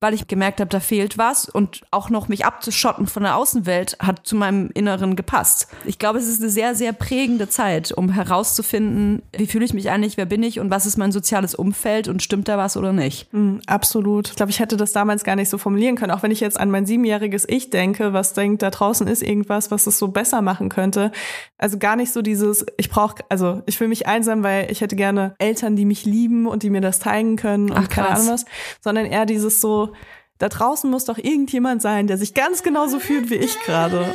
weil ich gemerkt habe, da fehlt was und auch noch mich abzuschotten von der Außenwelt hat zu meinem Inneren gepasst. Ich glaube, es ist eine sehr, sehr prägende Zeit, um herauszufinden, wie fühle ich mich eigentlich, wer bin ich und was ist mein soziales Umfeld und stimmt da was oder nicht. Mhm, absolut. Ich glaube, ich hätte das damals gar nicht so formulieren können, auch wenn ich jetzt an mein siebenjähriges Ich denke, was denkt, da draußen ist irgendwas, was es so besser machen könnte. Also gar nicht so dieses, ich brauche, also ich fühle mich einsam, weil ich hätte gerne Eltern, die mich lieben und die mir das zeigen können und Ach, keine Ahnung was, sondern eher dieses so, da draußen muss doch irgendjemand sein, der sich ganz genauso fühlt wie ich gerade.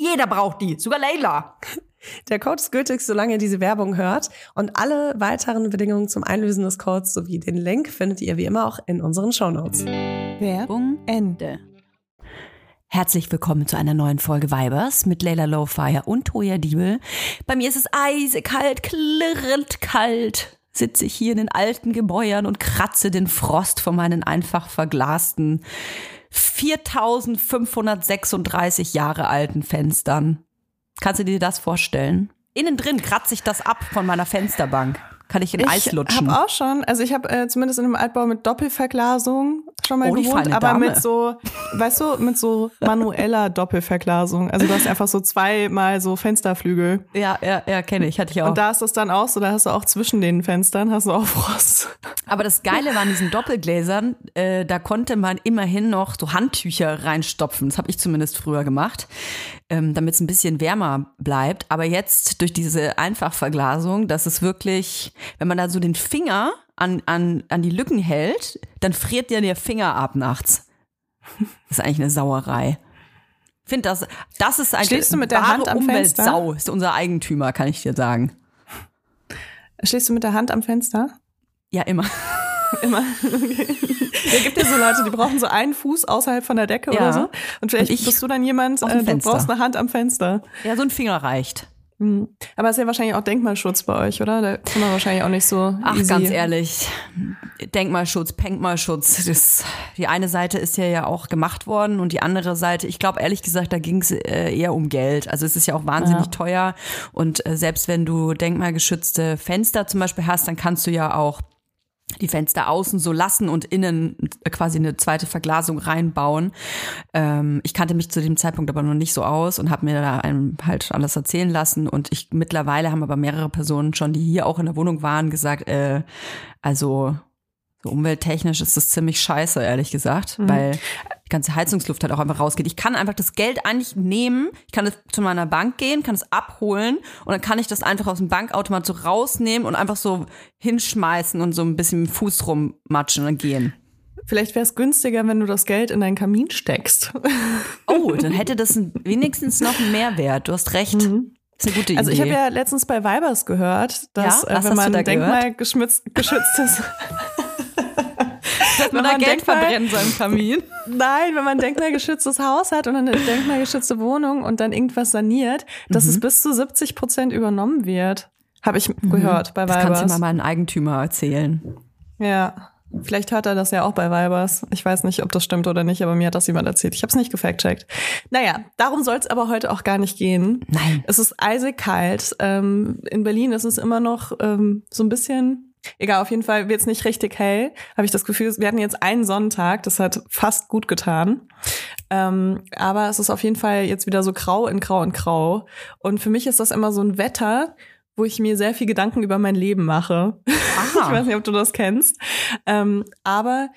jeder braucht die, sogar Leila. Der Code ist gültig, solange ihr diese Werbung hört. Und alle weiteren Bedingungen zum Einlösen des Codes sowie den Link findet ihr wie immer auch in unseren Shownotes. Werbung Ende. Herzlich willkommen zu einer neuen Folge Vibers mit Leila Lowfire und Toya Diebel. Bei mir ist es eisekalt, klirrend kalt. Sitze ich hier in den alten Gebäuern und kratze den Frost von meinen einfach verglasten 4536 Jahre alten Fenstern. Kannst du dir das vorstellen? Innen drin kratze ich das ab von meiner Fensterbank. Kann ich in ich Eis lutschen? Ich habe auch schon, also ich habe äh, zumindest in einem Altbau mit Doppelverglasung schon mal oh, gewohnt, aber Dame. mit so, weißt du, mit so manueller Doppelverglasung. Also du hast einfach so zweimal so Fensterflügel. Ja, ja, ja, kenne ich, hatte ich auch. Und da ist das dann auch so, da hast du auch zwischen den Fenstern hast du auch Frost. Aber das Geile war an diesen Doppelgläsern, äh, da konnte man immerhin noch so Handtücher reinstopfen. Das habe ich zumindest früher gemacht ähm, damit es ein bisschen wärmer bleibt. Aber jetzt durch diese Einfachverglasung, dass es wirklich, wenn man da so den Finger an, an, an die Lücken hält, dann friert dir der Finger ab nachts. Das ist eigentlich eine Sauerei. Ich finde, das, das ist eigentlich Schläfst du mit der Hand am Umweltsau, Fenster? ist unser Eigentümer, kann ich dir sagen. Schläfst du mit der Hand am Fenster? Ja, immer. Immer. Ja, gibt ja so Leute, die brauchen so einen Fuß außerhalb von der Decke ja. oder so. Und vielleicht und bist du dann jemand, äh, du brauchst eine Hand am Fenster. Ja, so ein Finger reicht. Mhm. Aber es ist ja wahrscheinlich auch Denkmalschutz bei euch, oder? Da kann man wahrscheinlich auch nicht so. Ach, easy. ganz ehrlich. Denkmalschutz, Penkmalschutz. Das, die eine Seite ist ja ja auch gemacht worden und die andere Seite, ich glaube ehrlich gesagt, da ging es äh, eher um Geld. Also es ist ja auch wahnsinnig ja. teuer. Und äh, selbst wenn du denkmalgeschützte Fenster zum Beispiel hast, dann kannst du ja auch die Fenster außen so lassen und innen quasi eine zweite Verglasung reinbauen. Ähm, ich kannte mich zu dem Zeitpunkt aber noch nicht so aus und habe mir da einem halt alles erzählen lassen. Und ich mittlerweile haben aber mehrere Personen schon, die hier auch in der Wohnung waren, gesagt, äh, also so umwelttechnisch ist das ziemlich scheiße, ehrlich gesagt, mhm. weil ganze Heizungsluft halt auch einfach rausgeht. Ich kann einfach das Geld eigentlich nehmen, ich kann zu meiner Bank gehen, kann es abholen und dann kann ich das einfach aus dem Bankautomat so rausnehmen und einfach so hinschmeißen und so ein bisschen mit dem Fuß rummatschen und gehen. Vielleicht wäre es günstiger, wenn du das Geld in deinen Kamin steckst. Oh, dann hätte das wenigstens noch einen Mehrwert. Du hast recht. Mhm. Das ist eine gute Idee. Also ich habe ja letztens bei Vibers gehört, dass ja? äh, wenn man denkmalgeschütztes dass man da Geld verbrennen so im Kamin. Nein, wenn man ein denkmalgeschütztes Haus hat und eine denkmalgeschützte Wohnung und dann irgendwas saniert, dass mhm. es bis zu 70 Prozent übernommen wird. Habe ich mhm. gehört bei Weibers. Das kannst du mal meinen Eigentümer erzählen. Ja. Vielleicht hört er das ja auch bei Weibers. Ich weiß nicht, ob das stimmt oder nicht, aber mir hat das jemand erzählt. Ich habe es nicht gefact-checkt. Naja, darum soll es aber heute auch gar nicht gehen. Nein. Es ist eisig kalt. Ähm, in Berlin ist es immer noch ähm, so ein bisschen Egal, auf jeden Fall wird es nicht richtig hell. Habe ich das Gefühl, wir hatten jetzt einen Sonnentag, das hat fast gut getan. Ähm, aber es ist auf jeden Fall jetzt wieder so grau in grau in grau. Und für mich ist das immer so ein Wetter, wo ich mir sehr viel Gedanken über mein Leben mache. Aha. ich weiß nicht, ob du das kennst. Ähm, aber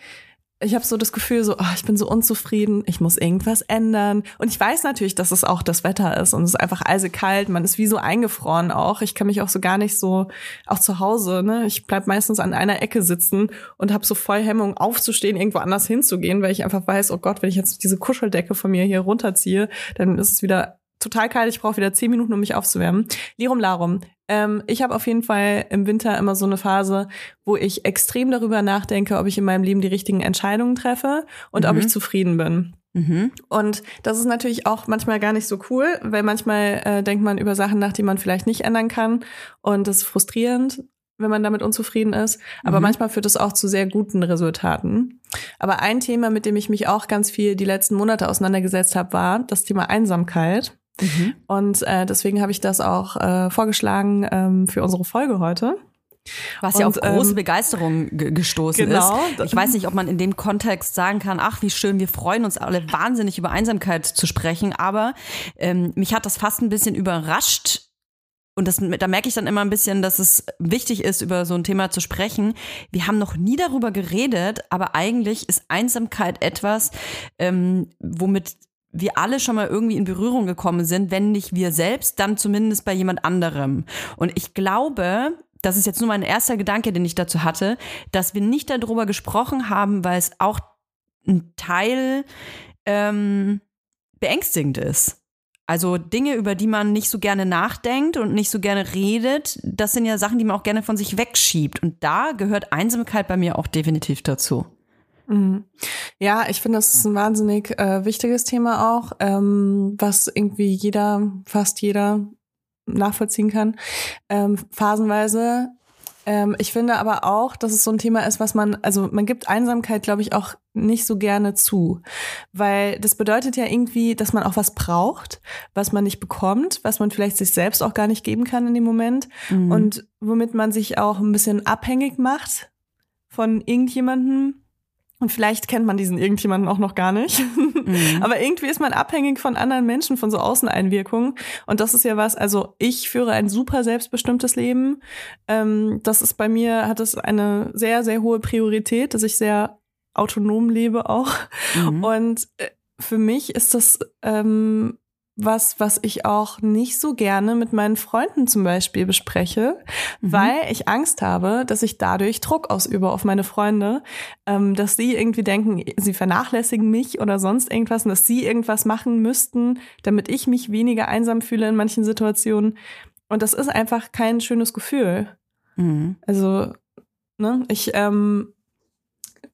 ich habe so das Gefühl, so, oh, ich bin so unzufrieden, ich muss irgendwas ändern. Und ich weiß natürlich, dass es auch das Wetter ist und es ist einfach eisekalt, man ist wie so eingefroren auch. Ich kann mich auch so gar nicht so, auch zu Hause, ne? Ich bleib meistens an einer Ecke sitzen und habe so voll Hemmung aufzustehen, irgendwo anders hinzugehen, weil ich einfach weiß, oh Gott, wenn ich jetzt diese Kuscheldecke von mir hier runterziehe, dann ist es wieder total kalt, ich brauche wieder zehn Minuten, um mich aufzuwärmen. Lirum Larum. Ähm, ich habe auf jeden Fall im Winter immer so eine Phase, wo ich extrem darüber nachdenke, ob ich in meinem Leben die richtigen Entscheidungen treffe und mhm. ob ich zufrieden bin. Mhm. Und das ist natürlich auch manchmal gar nicht so cool, weil manchmal äh, denkt man über Sachen nach, die man vielleicht nicht ändern kann. Und das ist frustrierend, wenn man damit unzufrieden ist. Aber mhm. manchmal führt es auch zu sehr guten Resultaten. Aber ein Thema, mit dem ich mich auch ganz viel die letzten Monate auseinandergesetzt habe, war das Thema Einsamkeit. Mhm. Und äh, deswegen habe ich das auch äh, vorgeschlagen ähm, für unsere Folge heute. Was ja auf große ähm, Begeisterung gestoßen genau. ist. Ich weiß nicht, ob man in dem Kontext sagen kann, ach, wie schön, wir freuen uns alle wahnsinnig über Einsamkeit zu sprechen, aber ähm, mich hat das fast ein bisschen überrascht, und das, da merke ich dann immer ein bisschen, dass es wichtig ist, über so ein Thema zu sprechen. Wir haben noch nie darüber geredet, aber eigentlich ist Einsamkeit etwas, ähm, womit wir alle schon mal irgendwie in Berührung gekommen sind, wenn nicht wir selbst, dann zumindest bei jemand anderem. Und ich glaube, das ist jetzt nur mein erster Gedanke, den ich dazu hatte, dass wir nicht darüber gesprochen haben, weil es auch ein Teil ähm, beängstigend ist. Also Dinge, über die man nicht so gerne nachdenkt und nicht so gerne redet, das sind ja Sachen, die man auch gerne von sich wegschiebt. Und da gehört Einsamkeit bei mir auch definitiv dazu. Mhm. Ja, ich finde, das ist ein wahnsinnig äh, wichtiges Thema auch, ähm, was irgendwie jeder, fast jeder nachvollziehen kann, ähm, phasenweise. Ähm, ich finde aber auch, dass es so ein Thema ist, was man, also man gibt Einsamkeit, glaube ich, auch nicht so gerne zu, weil das bedeutet ja irgendwie, dass man auch was braucht, was man nicht bekommt, was man vielleicht sich selbst auch gar nicht geben kann in dem Moment mhm. und womit man sich auch ein bisschen abhängig macht von irgendjemandem, und vielleicht kennt man diesen irgendjemanden auch noch gar nicht. Mhm. Aber irgendwie ist man abhängig von anderen Menschen, von so Außeneinwirkungen. Und das ist ja was, also ich führe ein super selbstbestimmtes Leben. Ähm, das ist bei mir, hat es eine sehr, sehr hohe Priorität, dass ich sehr autonom lebe auch. Mhm. Und äh, für mich ist das ähm, was, was ich auch nicht so gerne mit meinen Freunden zum Beispiel bespreche, mhm. weil ich Angst habe, dass ich dadurch Druck ausübe auf meine Freunde, ähm, dass sie irgendwie denken, sie vernachlässigen mich oder sonst irgendwas und dass sie irgendwas machen müssten, damit ich mich weniger einsam fühle in manchen Situationen. Und das ist einfach kein schönes Gefühl. Mhm. Also, ne, ich ähm,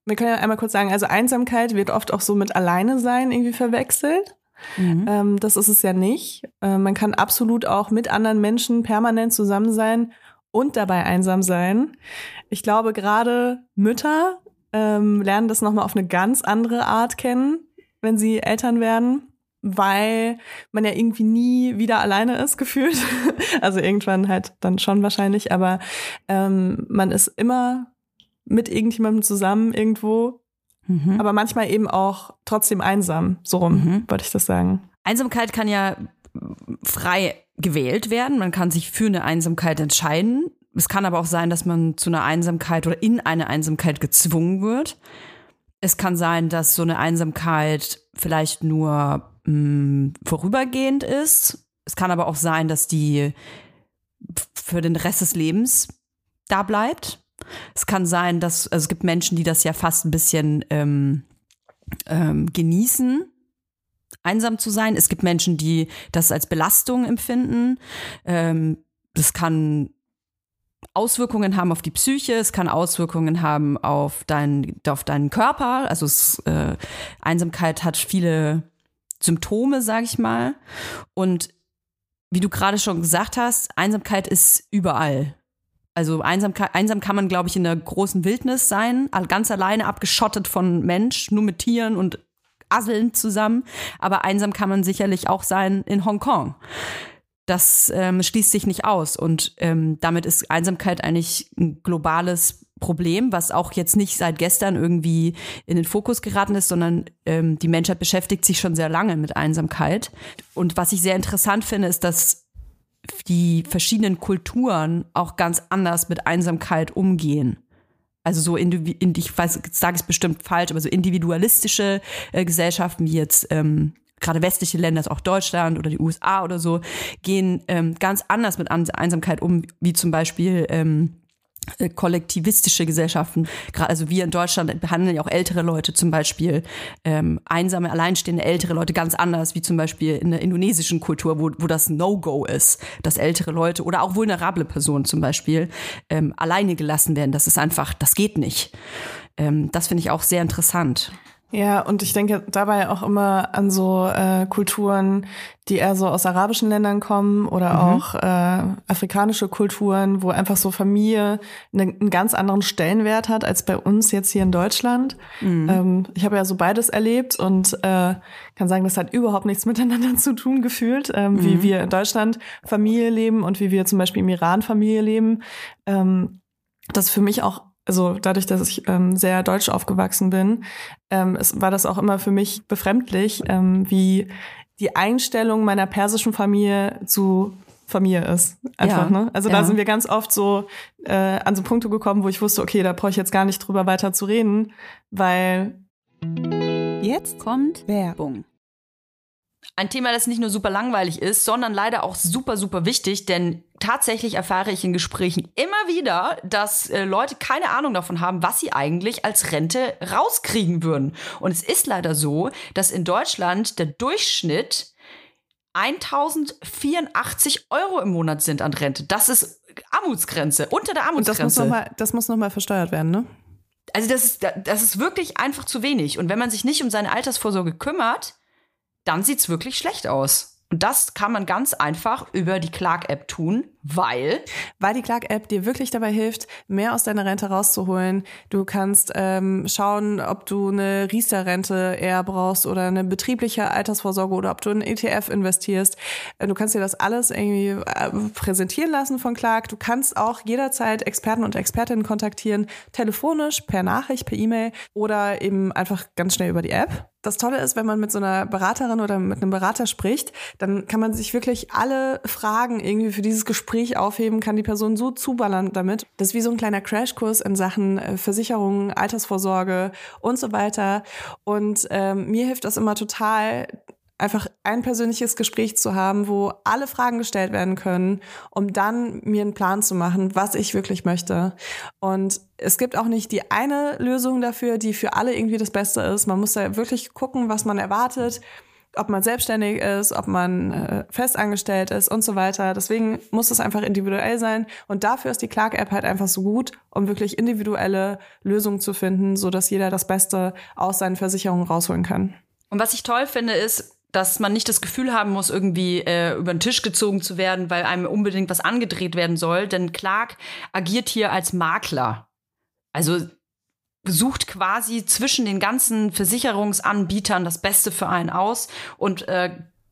wir können ja einmal kurz sagen, also Einsamkeit wird oft auch so mit Alleine sein irgendwie verwechselt. Mhm. Ähm, das ist es ja nicht. Äh, man kann absolut auch mit anderen Menschen permanent zusammen sein und dabei einsam sein. Ich glaube, gerade Mütter ähm, lernen das nochmal auf eine ganz andere Art kennen, wenn sie Eltern werden, weil man ja irgendwie nie wieder alleine ist, gefühlt. also irgendwann halt dann schon wahrscheinlich, aber ähm, man ist immer mit irgendjemandem zusammen irgendwo, mhm. aber manchmal eben auch trotzdem einsam. So rum, mhm. wollte ich das sagen. Einsamkeit kann ja frei gewählt werden. Man kann sich für eine Einsamkeit entscheiden. Es kann aber auch sein, dass man zu einer Einsamkeit oder in eine Einsamkeit gezwungen wird. Es kann sein, dass so eine Einsamkeit vielleicht nur mh, mm, vorübergehend ist. Es kann aber auch sein, dass die für den Rest des Lebens da bleibt. Es kann sein, dass also es gibt Menschen, die das ja fast ein bisschen ähm, ähm, genießen, einsam zu sein. Es gibt Menschen, die das als Belastung empfinden. Ähm, das kann Auswirkungen haben auf die Psyche, es kann Auswirkungen haben auf, dein, auf deinen Körper. Also es, äh, Einsamkeit hat viele Symptome, sag ich mal. Und wie du gerade schon gesagt hast, Einsamkeit ist überall. Also einsam, einsam kann man, glaube ich, in der großen Wildnis sein, ganz alleine abgeschottet von Mensch, nur mit Tieren und Asseln zusammen. Aber einsam kann man sicherlich auch sein in Hongkong das ähm, schließt sich nicht aus. Und ähm, damit ist Einsamkeit eigentlich ein globales Problem, was auch jetzt nicht seit gestern irgendwie in den Fokus geraten ist, sondern ähm, die Menschheit beschäftigt sich schon sehr lange mit Einsamkeit. Und was ich sehr interessant finde, ist, dass die verschiedenen Kulturen auch ganz anders mit Einsamkeit umgehen. Also so, in, ich weiß, sage es bestimmt falsch, aber so individualistische äh, Gesellschaften wie jetzt ähm, gerade westliche Länder, auch Deutschland oder die USA oder so, gehen ähm, ganz anders mit Einsamkeit um, wie zum Beispiel ähm, äh, kollektivistische Gesellschaften. Also wir in Deutschland behandeln ja auch ältere Leute zum Beispiel ähm, einsame, alleinstehende ältere Leute ganz anders, wie zum Beispiel in der indonesischen Kultur, wo, wo das No-Go ist, dass ältere Leute oder auch vulnerable Personen zum Beispiel ähm, alleine gelassen werden. Das ist einfach, das geht nicht. Ähm, das finde ich auch sehr interessant. Ja, und ich denke dabei auch immer an so äh, Kulturen, die eher so aus arabischen Ländern kommen oder mhm. auch äh, afrikanische Kulturen, wo einfach so Familie eine, einen ganz anderen Stellenwert hat als bei uns jetzt hier in Deutschland. Mhm. Ähm, ich habe ja so beides erlebt und äh, kann sagen, das hat überhaupt nichts miteinander zu tun gefühlt, ähm, mhm. wie wir in Deutschland Familie leben und wie wir zum Beispiel im Iran Familie leben. Ähm, das für mich auch also dadurch, dass ich ähm, sehr deutsch aufgewachsen bin, ähm, es war das auch immer für mich befremdlich, ähm, wie die Einstellung meiner persischen Familie zu Familie ist. Einfach, ja, ne? Also ja. da sind wir ganz oft so äh, an so Punkte gekommen, wo ich wusste, okay, da brauche ich jetzt gar nicht drüber weiter zu reden, weil jetzt kommt Werbung. Ein Thema, das nicht nur super langweilig ist, sondern leider auch super, super wichtig, denn tatsächlich erfahre ich in Gesprächen immer wieder, dass äh, Leute keine Ahnung davon haben, was sie eigentlich als Rente rauskriegen würden. Und es ist leider so, dass in Deutschland der Durchschnitt 1084 Euro im Monat sind an Rente. Das ist Armutsgrenze, unter der Armutsgrenze. Und das muss nochmal noch versteuert werden, ne? Also das ist, das ist wirklich einfach zu wenig. Und wenn man sich nicht um seine Altersvorsorge kümmert, dann sieht es wirklich schlecht aus. Und das kann man ganz einfach über die Clark-App tun, weil? Weil die Clark-App dir wirklich dabei hilft, mehr aus deiner Rente rauszuholen. Du kannst ähm, schauen, ob du eine Riester-Rente eher brauchst oder eine betriebliche Altersvorsorge oder ob du in ETF investierst. Äh, du kannst dir das alles irgendwie äh, präsentieren lassen von Clark. Du kannst auch jederzeit Experten und Expertinnen kontaktieren, telefonisch, per Nachricht, per E-Mail oder eben einfach ganz schnell über die App das Tolle ist, wenn man mit so einer Beraterin oder mit einem Berater spricht, dann kann man sich wirklich alle Fragen irgendwie für dieses Gespräch aufheben, kann die Person so zuballern damit. Das ist wie so ein kleiner Crashkurs in Sachen äh, Versicherungen, Altersvorsorge und so weiter. Und ähm, mir hilft das immer total, einfach ein persönliches Gespräch zu haben, wo alle Fragen gestellt werden können, um dann mir einen Plan zu machen, was ich wirklich möchte. Und es gibt auch nicht die eine Lösung dafür, die für alle irgendwie das Beste ist. Man muss da wirklich gucken, was man erwartet. Ob man selbstständig ist, ob man äh, festangestellt ist und so weiter. Deswegen muss es einfach individuell sein. Und dafür ist die Clark-App halt einfach so gut, um wirklich individuelle Lösungen zu finden, so dass jeder das Beste aus seinen Versicherungen rausholen kann. Und was ich toll finde, ist, dass man nicht das Gefühl haben muss, irgendwie äh, über den Tisch gezogen zu werden, weil einem unbedingt was angedreht werden soll. Denn Clark agiert hier als Makler. Also sucht quasi zwischen den ganzen Versicherungsanbietern das Beste für einen aus und äh,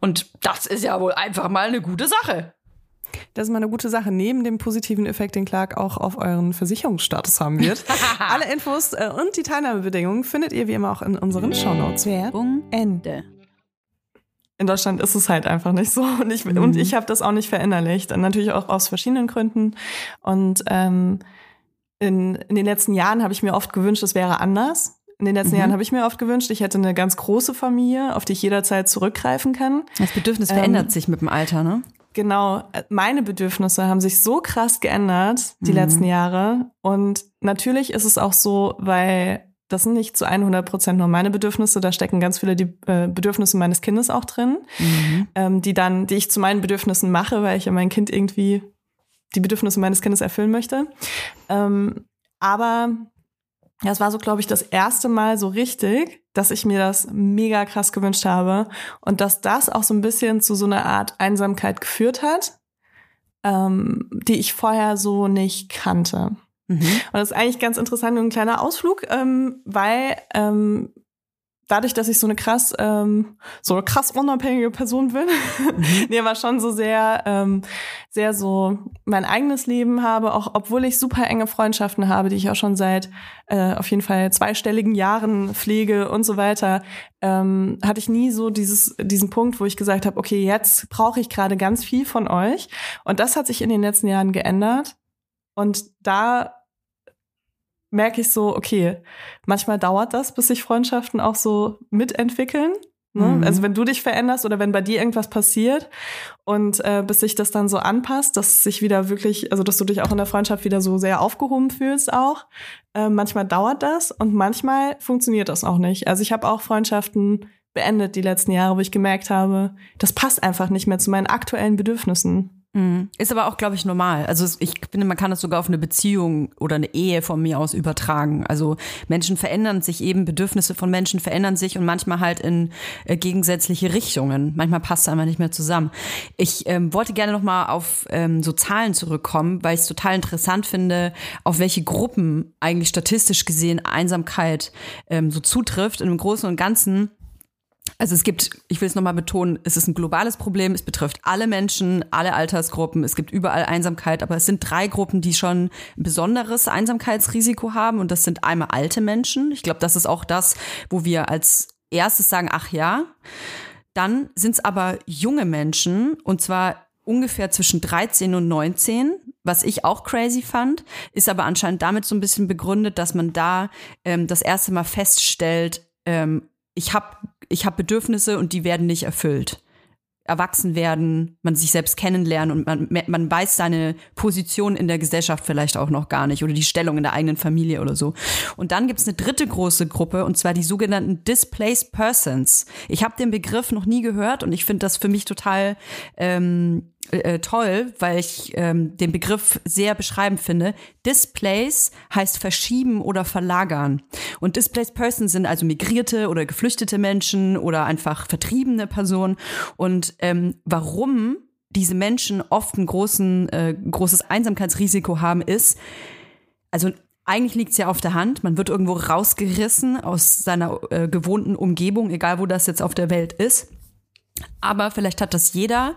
und das ist ja wohl einfach mal eine gute Sache. Das ist mal eine gute Sache, neben dem positiven Effekt, den Clark auch auf euren Versicherungsstatus haben wird. Alle Infos äh, und die Teilnahmebedingungen findet ihr wie immer auch in unseren Shownotes. Werbung Ende. In Deutschland ist es halt einfach nicht so. Und ich, mhm. Und ich habe das auch nicht verinnerlicht. Und natürlich auch aus verschiedenen Gründen. Und ähm, in, in den letzten Jahren habe ich mir oft gewünscht, es wäre anders. In den letzten mhm. Jahren habe ich mir oft gewünscht, ich hätte eine ganz große Familie, auf die ich jederzeit zurückgreifen kann. Das Bedürfnis ähm, verändert sich mit dem Alter, ne? Genau, meine Bedürfnisse haben sich so krass geändert die mhm. letzten Jahre. Und natürlich ist es auch so, weil das sind nicht zu 100 Prozent nur meine Bedürfnisse, da stecken ganz viele die äh, Bedürfnisse meines Kindes auch drin, mhm. ähm, die dann, die ich zu meinen Bedürfnissen mache, weil ich ja mein Kind irgendwie die Bedürfnisse meines Kindes erfüllen möchte. Ähm, aber das war so, glaube ich, das erste Mal so richtig, dass ich mir das mega krass gewünscht habe und dass das auch so ein bisschen zu so einer Art Einsamkeit geführt hat, ähm, die ich vorher so nicht kannte. Mhm. Und das ist eigentlich ganz interessant und ein kleiner Ausflug, ähm, weil ähm, dadurch, dass ich so eine krass, ähm, so eine krass unabhängige Person bin, mhm. nee, aber schon so sehr, ähm, sehr so mein eigenes Leben habe, auch obwohl ich super enge Freundschaften habe, die ich auch schon seit äh, auf jeden Fall zweistelligen Jahren pflege und so weiter, ähm, hatte ich nie so dieses, diesen Punkt, wo ich gesagt habe, okay, jetzt brauche ich gerade ganz viel von euch. Und das hat sich in den letzten Jahren geändert. Und da merke ich so, okay, manchmal dauert das, bis sich Freundschaften auch so mitentwickeln. Ne? Mhm. Also wenn du dich veränderst oder wenn bei dir irgendwas passiert und äh, bis sich das dann so anpasst, dass sich wieder wirklich, also dass du dich auch in der Freundschaft wieder so sehr aufgehoben fühlst auch. Äh, manchmal dauert das und manchmal funktioniert das auch nicht. Also ich habe auch Freundschaften beendet die letzten Jahre, wo ich gemerkt habe, das passt einfach nicht mehr zu meinen aktuellen Bedürfnissen. Mhm. Ist aber auch, glaube ich, normal. Also ich finde, man kann das sogar auf eine Beziehung oder eine Ehe von mir aus übertragen. Also Menschen verändern sich eben, Bedürfnisse von Menschen verändern sich und manchmal halt in äh, gegensätzliche Richtungen. Manchmal passt es einfach nicht mehr zusammen. Ich ähm, wollte gerne noch mal auf ähm, so Zahlen zurückkommen, weil ich es total interessant finde, auf welche Gruppen eigentlich statistisch gesehen Einsamkeit ähm, so zutrifft. Und im Großen und Ganzen also es gibt, ich will es nochmal betonen, es ist ein globales Problem, es betrifft alle Menschen, alle Altersgruppen, es gibt überall Einsamkeit, aber es sind drei Gruppen, die schon ein besonderes Einsamkeitsrisiko haben. Und das sind einmal alte Menschen. Ich glaube, das ist auch das, wo wir als erstes sagen, ach ja. Dann sind es aber junge Menschen. Und zwar ungefähr zwischen 13 und 19, was ich auch crazy fand, ist aber anscheinend damit so ein bisschen begründet, dass man da ähm, das erste Mal feststellt, ähm, ich habe ich hab Bedürfnisse und die werden nicht erfüllt. Erwachsen werden, man sich selbst kennenlernen und man, man weiß seine Position in der Gesellschaft vielleicht auch noch gar nicht oder die Stellung in der eigenen Familie oder so. Und dann gibt's eine dritte große Gruppe und zwar die sogenannten Displaced Persons. Ich habe den Begriff noch nie gehört und ich finde das für mich total ähm, äh, toll, weil ich ähm, den Begriff sehr beschreibend finde. Displace heißt verschieben oder verlagern. Und Displaced Persons sind also migrierte oder geflüchtete Menschen oder einfach vertriebene Personen. Und ähm, warum diese Menschen oft ein großen, äh, großes Einsamkeitsrisiko haben, ist, also eigentlich liegt es ja auf der Hand. Man wird irgendwo rausgerissen aus seiner äh, gewohnten Umgebung, egal wo das jetzt auf der Welt ist. Aber vielleicht hat das jeder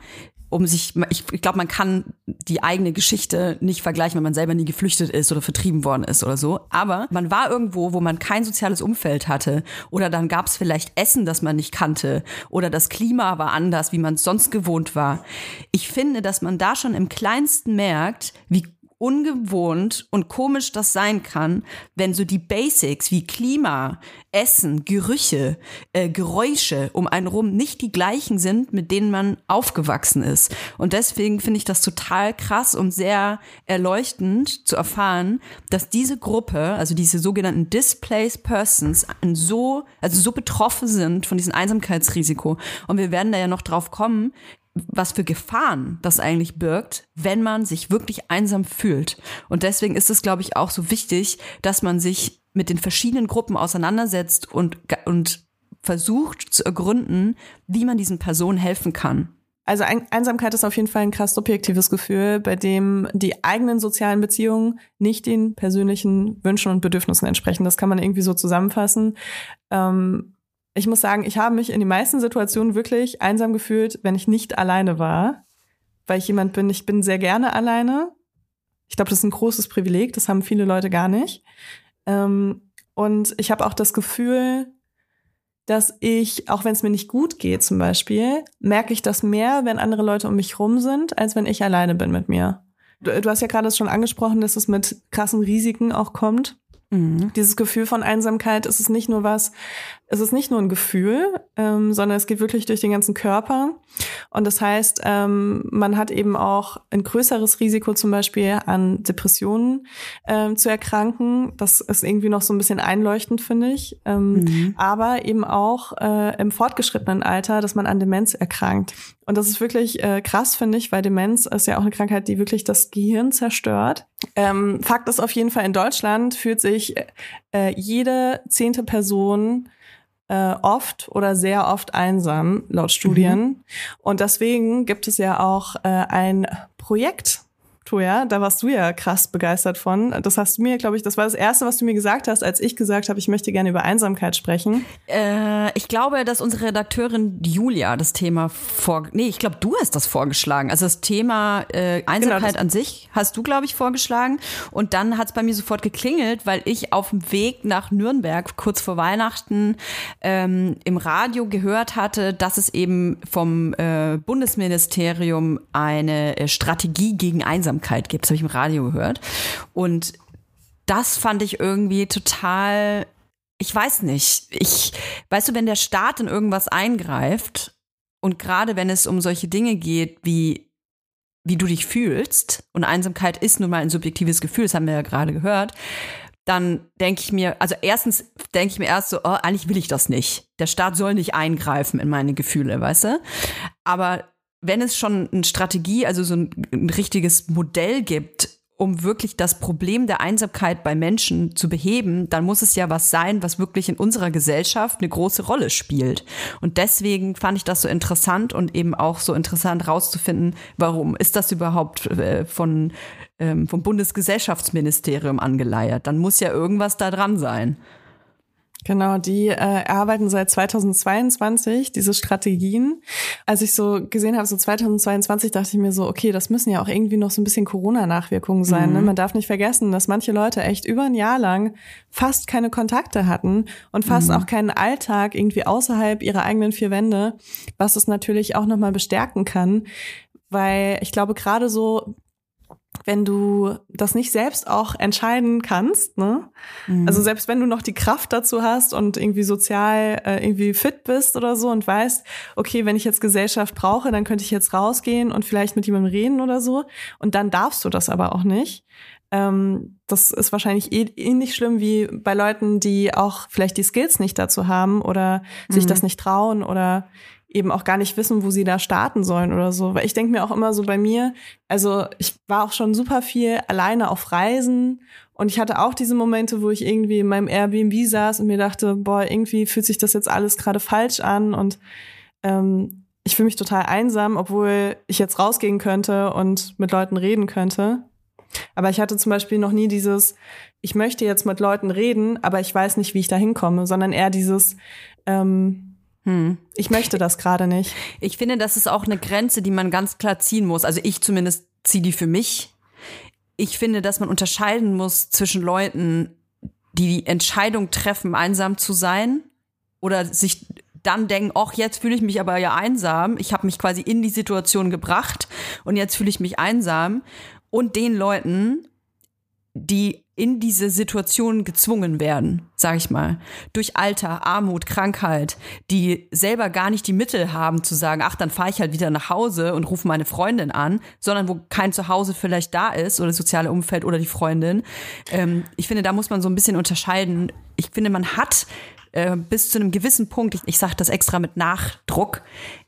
um sich, ich, ich glaube, man kann die eigene Geschichte nicht vergleichen, wenn man selber nie geflüchtet ist oder vertrieben worden ist oder so. Aber man war irgendwo, wo man kein soziales Umfeld hatte. Oder dann gab es vielleicht Essen, das man nicht kannte. Oder das Klima war anders, wie man sonst gewohnt war. Ich finde, dass man da schon im kleinsten merkt, wie ungewohnt und komisch das sein kann, wenn so die Basics wie Klima, Essen, Gerüche, äh, Geräusche um einen rum nicht die gleichen sind, mit denen man aufgewachsen ist. Und deswegen finde ich das total krass und sehr erleuchtend zu erfahren, dass diese Gruppe, also diese sogenannten Displaced Persons, so, also so betroffen sind von diesem Einsamkeitsrisiko. Und wir werden da ja noch drauf kommen, was für Gefahren das eigentlich birgt, wenn man sich wirklich einsam fühlt. Und deswegen ist es, glaube ich, auch so wichtig, dass man sich mit den verschiedenen Gruppen auseinandersetzt und, und versucht zu ergründen, wie man diesen Personen helfen kann. Also Einsamkeit ist auf jeden Fall ein krass subjektives Gefühl, bei dem die eigenen sozialen Beziehungen nicht den persönlichen Wünschen und Bedürfnissen entsprechen. Das kann man irgendwie so zusammenfassen. Ähm, ich muss sagen, ich habe mich in den meisten Situationen wirklich einsam gefühlt, wenn ich nicht alleine war, weil ich jemand bin, ich bin sehr gerne alleine. Ich glaube, das ist ein großes Privileg, das haben viele Leute gar nicht. Ähm, und ich habe auch das Gefühl, dass ich, auch wenn es mir nicht gut geht zum Beispiel, merke ich das mehr, wenn andere Leute um mich rum sind, als wenn ich alleine bin mit mir. Du, du hast ja gerade schon angesprochen, dass es mit krassen Risiken auch kommt. Mhm. Dieses Gefühl von Einsamkeit ist es nicht nur was, es ist nicht nur ein Gefühl, ähm, sondern es geht wirklich durch den ganzen Körper. Und das heißt, ähm, man hat eben auch ein größeres Risiko zum Beispiel an Depressionen ähm, zu erkranken. Das ist irgendwie noch so ein bisschen einleuchtend, finde ich. Ähm, mhm. Aber eben auch äh, im fortgeschrittenen Alter, dass man an Demenz erkrankt. Und das ist wirklich äh, krass, finde ich, weil Demenz ist ja auch eine Krankheit, die wirklich das Gehirn zerstört. Ähm, Fakt ist auf jeden Fall, in Deutschland fühlt sich äh, jede zehnte Person äh, oft oder sehr oft einsam, laut Studien. Mhm. Und deswegen gibt es ja auch äh, ein Projekt, Toja, da warst du ja krass begeistert von. Das hast du mir, glaube ich, das war das Erste, was du mir gesagt hast, als ich gesagt habe, ich möchte gerne über Einsamkeit sprechen. Äh, ich glaube, dass unsere Redakteurin Julia das Thema vor... Nee, ich glaube, du hast das vorgeschlagen. Also das Thema äh, Einsamkeit genau, an sich hast du, glaube ich, vorgeschlagen. Und dann hat es bei mir sofort geklingelt, weil ich auf dem Weg nach Nürnberg kurz vor Weihnachten ähm, im Radio gehört hatte, dass es eben vom äh, Bundesministerium eine äh, Strategie gegen Einsamkeit Einsamkeit gibt. Das habe ich im Radio gehört. Und das fand ich irgendwie total, ich weiß nicht. Ich, weißt du, wenn der Staat in irgendwas eingreift und gerade wenn es um solche Dinge geht wie wie du dich fühlst, und Einsamkeit ist nun mal ein subjektives Gefühl, das haben wir ja gerade gehört, dann denke ich mir, also erstens denke ich mir erst so, oh, eigentlich will ich das nicht. Der Staat soll nicht eingreifen in meine Gefühle, weißt du? Aber wenn es schon eine Strategie, also so ein, ein richtiges Modell gibt, um wirklich das Problem der Einsamkeit bei Menschen zu beheben, dann muss es ja was sein, was wirklich in unserer Gesellschaft eine große Rolle spielt. Und deswegen fand ich das so interessant und eben auch so interessant rauszufinden, warum ist das überhaupt äh, von, ähm, vom Bundesgesellschaftsministerium angeleiert? Dann muss ja irgendwas da dran sein. Genau, die äh, erarbeiten seit 2022 diese Strategien. Als ich so gesehen habe, so 2022, dachte ich mir so, okay, das müssen ja auch irgendwie noch so ein bisschen Corona-Nachwirkungen sein. Ne? Mhm. Ne? Man darf nicht vergessen, dass manche Leute echt über ein Jahr lang fast keine Kontakte hatten und fast mhm. auch keinen Alltag irgendwie außerhalb ihrer eigenen vier Wände, was es natürlich auch nochmal bestärken kann. Weil ich glaube, gerade so wenn du das nicht selbst auch entscheiden kannst, ne? Mhm. Also selbst wenn du noch die Kraft dazu hast und irgendwie sozial äh, irgendwie fit bist oder so und weißt, okay, wenn ich jetzt Gesellschaft brauche, dann könnte ich jetzt rausgehen und vielleicht mit jemandem reden oder so. Und dann darfst du das aber auch nicht. Ähm, das ist wahrscheinlich eh, ähnlich schlimm wie bei Leuten, die auch vielleicht die Skills nicht dazu haben oder mhm. sich das nicht trauen oder eben auch gar nicht wissen, wo sie da starten sollen oder so. Weil ich denke mir auch immer so bei mir, also ich war auch schon super viel alleine auf Reisen und ich hatte auch diese Momente, wo ich irgendwie in meinem Airbnb saß und mir dachte, boah, irgendwie fühlt sich das jetzt alles gerade falsch an und ähm, ich fühle mich total einsam, obwohl ich jetzt rausgehen könnte und mit Leuten reden könnte. Aber ich hatte zum Beispiel noch nie dieses, ich möchte jetzt mit Leuten reden, aber ich weiß nicht, wie ich da hinkomme, sondern eher dieses, ähm, Hm. Ich möchte das gerade nicht. Ich finde, das ist auch eine Grenze, die man ganz klar ziehen muss. Also ich zumindest ziehe die für mich. Ich finde, dass man unterscheiden muss zwischen Leuten, die die Entscheidung treffen, einsam zu sein oder sich dann denken, ach, jetzt fühle ich mich aber ja einsam. Ich habe mich quasi in die Situation gebracht und jetzt fühle ich mich einsam. Und den Leuten, die in diese Situation gezwungen werden, sag ich mal, durch Alter, Armut, Krankheit, die selber gar nicht die Mittel haben zu sagen, ach, dann fahre ich halt wieder nach Hause und rufe meine Freundin an, sondern wo kein Zuhause vielleicht da ist oder das soziale Umfeld oder die Freundin. Ähm, ich finde, da muss man so ein bisschen unterscheiden. Ich finde, man hat äh, bis zu einem gewissen Punkt, ich, ich sage das extra mit Nachdruck,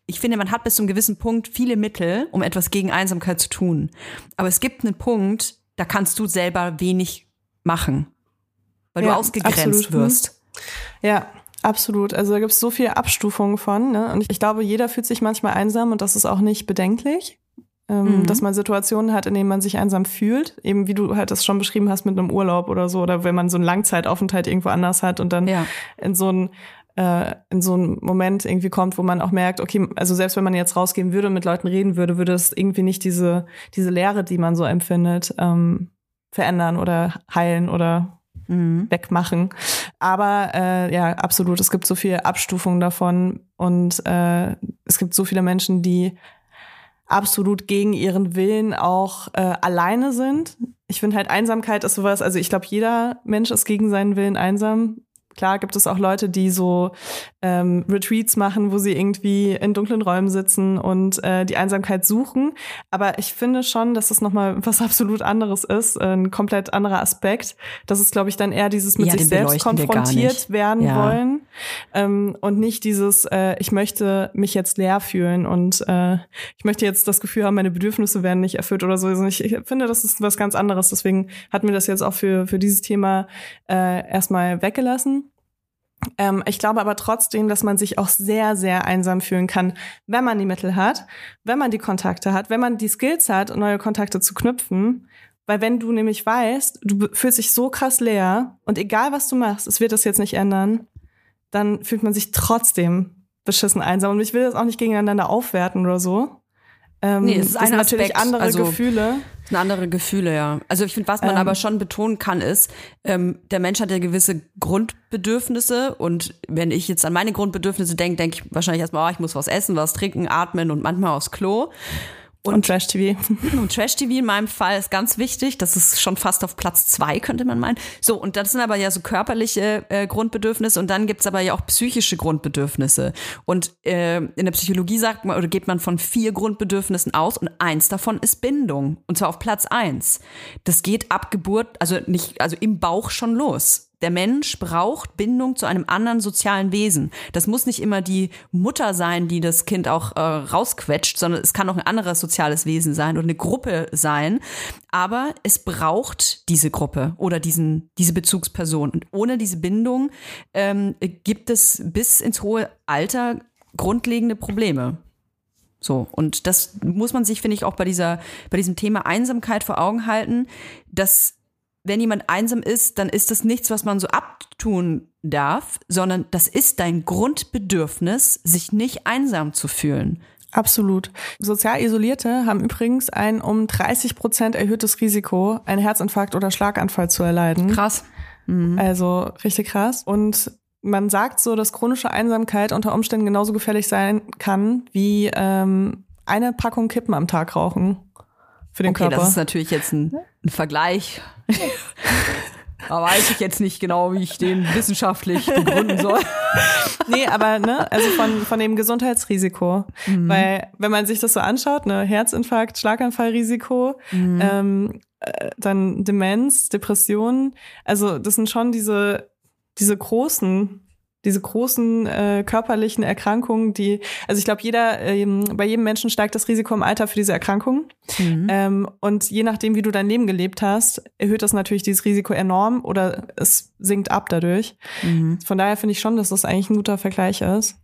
ich finde, man hat bis zu einem gewissen Punkt viele Mittel, um etwas gegen Einsamkeit zu tun. Aber es gibt einen Punkt, da kannst du selber wenig machen, weil ja, du ausgegrenzt absolut. Wirst. Ja, absolut. Also da gibt es so viele Abstufungen von. Ne? Und ich, glaube, jeder fühlt sich manchmal einsam und das ist auch nicht bedenklich. Ähm, mhm. Dass man Situationen hat, in denen man sich einsam fühlt, eben wie du halt das schon beschrieben hast mit einem Urlaub oder so, oder wenn man so einen Langzeitaufenthalt irgendwo anders hat und dann ja. in so ein äh, in so einen Moment irgendwie kommt, wo man auch merkt, okay, also selbst wenn man jetzt rausgehen würde und mit Leuten reden würde, würde es irgendwie nicht diese, diese Leere, die man so empfindet, ähm, verändern oder heilen oder mhm. wegmachen. Aber äh, ja, absolut, es gibt so viele Abstufungen davon und äh, es gibt so viele Menschen, die absolut gegen ihren Willen auch äh, alleine sind. Ich finde halt Einsamkeit ist sowas, also ich glaube, jeder Mensch ist gegen seinen Willen einsam. Klar gibt es auch Leute, die so ähm, Retreats machen, wo sie irgendwie in dunklen Räumen sitzen und äh, die Einsamkeit suchen. Aber ich finde schon, dass es nochmal was absolut anderes ist, ein komplett anderer Aspekt. Das ist, glaube ich, dann eher dieses mit ja, sich selbst konfrontiert werden ja. wollen ähm, und nicht dieses, äh, ich möchte mich jetzt leer fühlen und äh, ich möchte jetzt das Gefühl haben, meine Bedürfnisse werden nicht erfüllt oder so. Also ich, ich finde, das ist was ganz anderes. Deswegen hat mir das jetzt auch für, für dieses Thema äh, erstmal weggelassen. Ähm, ich glaube aber trotzdem, dass man sich auch sehr, sehr einsam fühlen kann, wenn man die Mittel hat, wenn man die Kontakte hat, wenn man die Skills hat, neue Kontakte zu knüpfen. Weil wenn du nämlich weißt, du fühlst dich so krass leer und egal was du machst, es wird das jetzt nicht ändern, dann fühlt man sich trotzdem beschissen einsam. Und ich will das auch nicht gegeneinander aufwerten oder so. Ähm, nee, es ist das sind natürlich andere also, Gefühle. Eine andere Gefühle, ja. Also ich finde, was man ähm, aber schon betonen kann, ist, ähm, der Mensch hat ja gewisse Grundbedürfnisse und wenn ich jetzt an meine Grundbedürfnisse denke, denke ich wahrscheinlich erstmal, oh, ich muss was essen, was trinken, atmen und manchmal aufs Klo. Und, und Trash-TV. Und Trash-TV in meinem Fall ist ganz wichtig. Das ist schon fast auf Platz zwei, könnte man meinen. So, und das sind aber ja so körperliche äh, Grundbedürfnisse und dann gibt's aber ja auch psychische Grundbedürfnisse. Und äh, in der Psychologie sagt man oder geht man von vier Grundbedürfnissen aus und eins davon ist Bindung. Und zwar auf Platz eins. Das geht ab Geburt, also nicht, also im Bauch schon los. Der Mensch braucht Bindung zu einem anderen sozialen Wesen. Das muss nicht immer die Mutter sein, die das Kind auch äh, rausquetscht, sondern es kann auch ein anderes soziales Wesen sein oder eine Gruppe sein. Aber es braucht diese Gruppe oder diesen, diese Bezugsperson. Und ohne diese Bindung ähm, gibt es bis ins hohe Alter grundlegende Probleme. So, und das muss man sich, finde ich, auch bei dieser, bei diesem Thema Einsamkeit vor Augen halten, dass wenn jemand einsam ist, dann ist das nichts, was man so abtun darf, sondern das ist dein Grundbedürfnis, sich nicht einsam zu fühlen. Absolut. Sozial Isolierte haben übrigens ein um 30 Prozent erhöhtes Risiko, einen Herzinfarkt oder Schlaganfall zu erleiden. Krass. Mhm. Also richtig krass. Und man sagt so, dass chronische Einsamkeit unter Umständen genauso gefährlich sein kann wie ähm, eine Packung Kippen am Tag rauchen für den okay, Körper. Das ist natürlich jetzt ein, ein Vergleich. Da weiß ich jetzt nicht genau, wie ich den wissenschaftlich begründen soll. nee, aber ne, also von, von dem Gesundheitsrisiko. Mhm. Weil, wenn man sich das so anschaut, ne, Herzinfarkt, Schlaganfallrisiko, mhm. ähm, äh, dann Demenz, Depressionen, also das sind schon diese, diese großen diese großen äh, körperlichen Erkrankungen, die, also ich glaube, jeder, ähm, bei jedem Menschen steigt das Risiko im Alter für diese Erkrankungen. Mhm. Ähm, und je nachdem, wie du dein Leben gelebt hast, erhöht das natürlich dieses Risiko enorm oder es sinkt ab dadurch. Mhm. Von daher finde ich schon, dass das eigentlich ein guter Vergleich ist.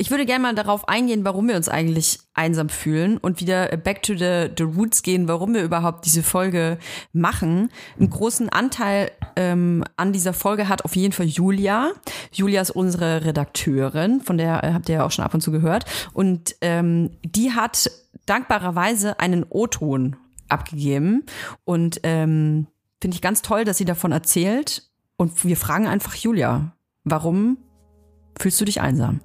Ich würde gerne mal darauf eingehen, warum wir uns eigentlich einsam fühlen und wieder back to the, the roots gehen, warum wir überhaupt diese Folge machen. Einen großen Anteil ähm, an dieser Folge hat auf jeden Fall Julia. Julia ist unsere Redakteurin, von der äh, habt ihr ja auch schon ab und zu gehört. Und ähm, die hat dankbarerweise einen O-Ton abgegeben. Und ähm, finde ich ganz toll, dass sie davon erzählt. Und wir fragen einfach Julia, warum fühlst du dich einsam?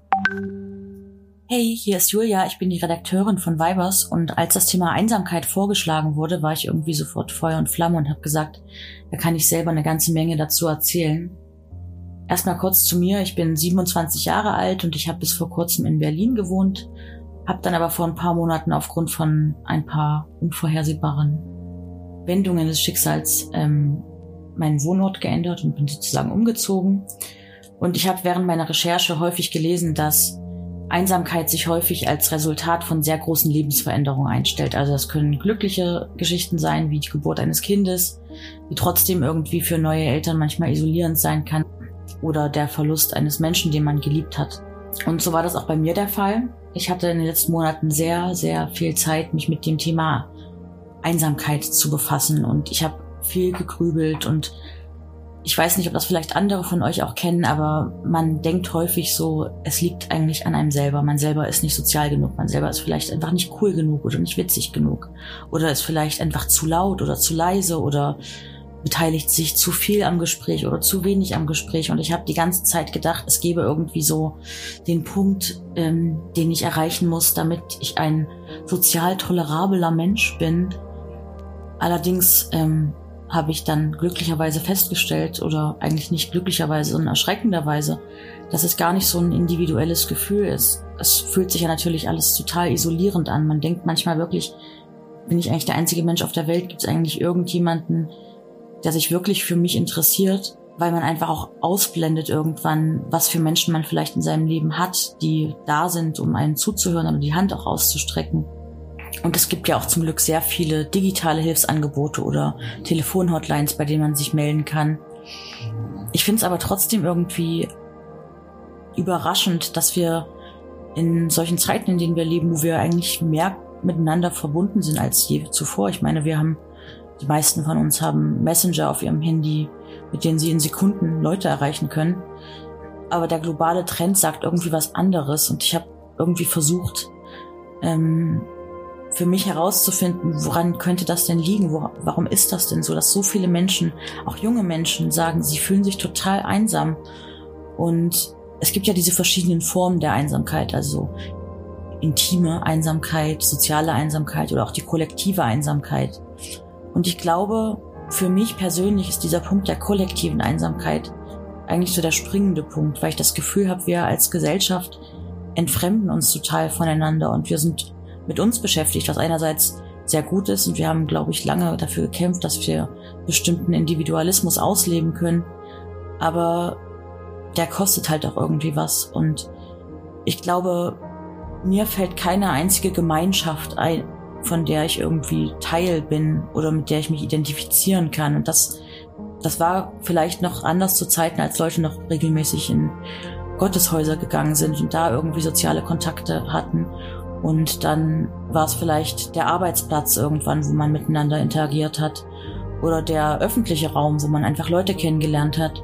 Hey, hier ist Julia, ich bin die Redakteurin von Vibers und als das Thema Einsamkeit vorgeschlagen wurde, war ich irgendwie sofort Feuer und Flamme und habe gesagt, da kann ich selber eine ganze Menge dazu erzählen. Erstmal kurz zu mir, ich bin 27 Jahre alt und ich habe bis vor kurzem in Berlin gewohnt, habe dann aber vor ein paar Monaten aufgrund von ein paar unvorhersehbaren Wendungen des Schicksals ähm, meinen Wohnort geändert und bin sozusagen umgezogen. Und ich habe während meiner Recherche häufig gelesen, dass Einsamkeit sich häufig als Resultat von sehr großen Lebensveränderungen einstellt. Also das können glückliche Geschichten sein, wie die Geburt eines Kindes, die trotzdem irgendwie für neue Eltern manchmal isolierend sein kann oder der Verlust eines Menschen, den man geliebt hat. Und so war das auch bei mir der Fall. Ich hatte in den letzten Monaten sehr, sehr viel Zeit, mich mit dem Thema Einsamkeit zu befassen und ich habe viel gegrübelt und ich weiß nicht, ob das vielleicht andere von euch auch kennen, aber man denkt häufig so, es liegt eigentlich an einem selber. Man selber ist nicht sozial genug, man selber ist vielleicht einfach nicht cool genug oder nicht witzig genug oder ist vielleicht einfach zu laut oder zu leise oder beteiligt sich zu viel am Gespräch oder zu wenig am Gespräch. Und ich habe die ganze Zeit gedacht, es gebe irgendwie so den Punkt, ähm, den ich erreichen muss, damit ich ein sozial tolerabler Mensch bin. Allerdings ähm, habe ich dann glücklicherweise festgestellt, oder eigentlich nicht glücklicherweise, sondern erschreckenderweise, dass es gar nicht so ein individuelles Gefühl ist. Es fühlt sich ja natürlich alles total isolierend an. Man denkt manchmal wirklich, bin ich eigentlich der einzige Mensch auf der Welt? Gibt es eigentlich irgendjemanden, der sich wirklich für mich interessiert? Weil man einfach auch ausblendet irgendwann, was für Menschen man vielleicht in seinem Leben hat, die da sind, um einen zuzuhören oder die Hand auch auszustrecken. Und es gibt ja auch zum Glück sehr viele digitale Hilfsangebote oder Telefonhotlines, bei denen man sich melden kann. Ich finde es aber trotzdem irgendwie überraschend, dass wir in solchen Zeiten, in denen wir leben, wo wir eigentlich mehr miteinander verbunden sind als je zuvor. Ich meine, wir haben, die meisten von uns haben Messenger auf ihrem Handy, mit denen sie in Sekunden Leute erreichen können. Aber der globale Trend sagt irgendwie was anderes und ich habe irgendwie versucht, ähm, für mich herauszufinden, woran könnte das denn liegen? Wo, warum ist das denn so, dass so viele Menschen, auch junge Menschen, sagen, sie fühlen sich total einsam? Und es gibt ja diese verschiedenen Formen der Einsamkeit, also intime Einsamkeit, soziale Einsamkeit oder auch die kollektive Einsamkeit. Und ich glaube, für mich persönlich ist dieser Punkt der kollektiven Einsamkeit eigentlich so der springende Punkt, weil ich das Gefühl habe, wir als Gesellschaft entfremden uns total voneinander und wir sind mit uns beschäftigt, was einerseits sehr gut ist und wir haben, glaube ich, lange dafür gekämpft, dass wir bestimmten Individualismus ausleben können. Aber der kostet halt auch irgendwie was und ich glaube, mir fällt keine einzige Gemeinschaft ein, von der ich irgendwie Teil bin oder mit der ich mich identifizieren kann. Und das, das war vielleicht noch anders zu Zeiten, als Leute noch regelmäßig in Gotteshäuser gegangen sind und da irgendwie soziale Kontakte hatten. Und dann war es vielleicht der Arbeitsplatz irgendwann, wo man miteinander interagiert hat. Oder der öffentliche Raum, wo man einfach Leute kennengelernt hat.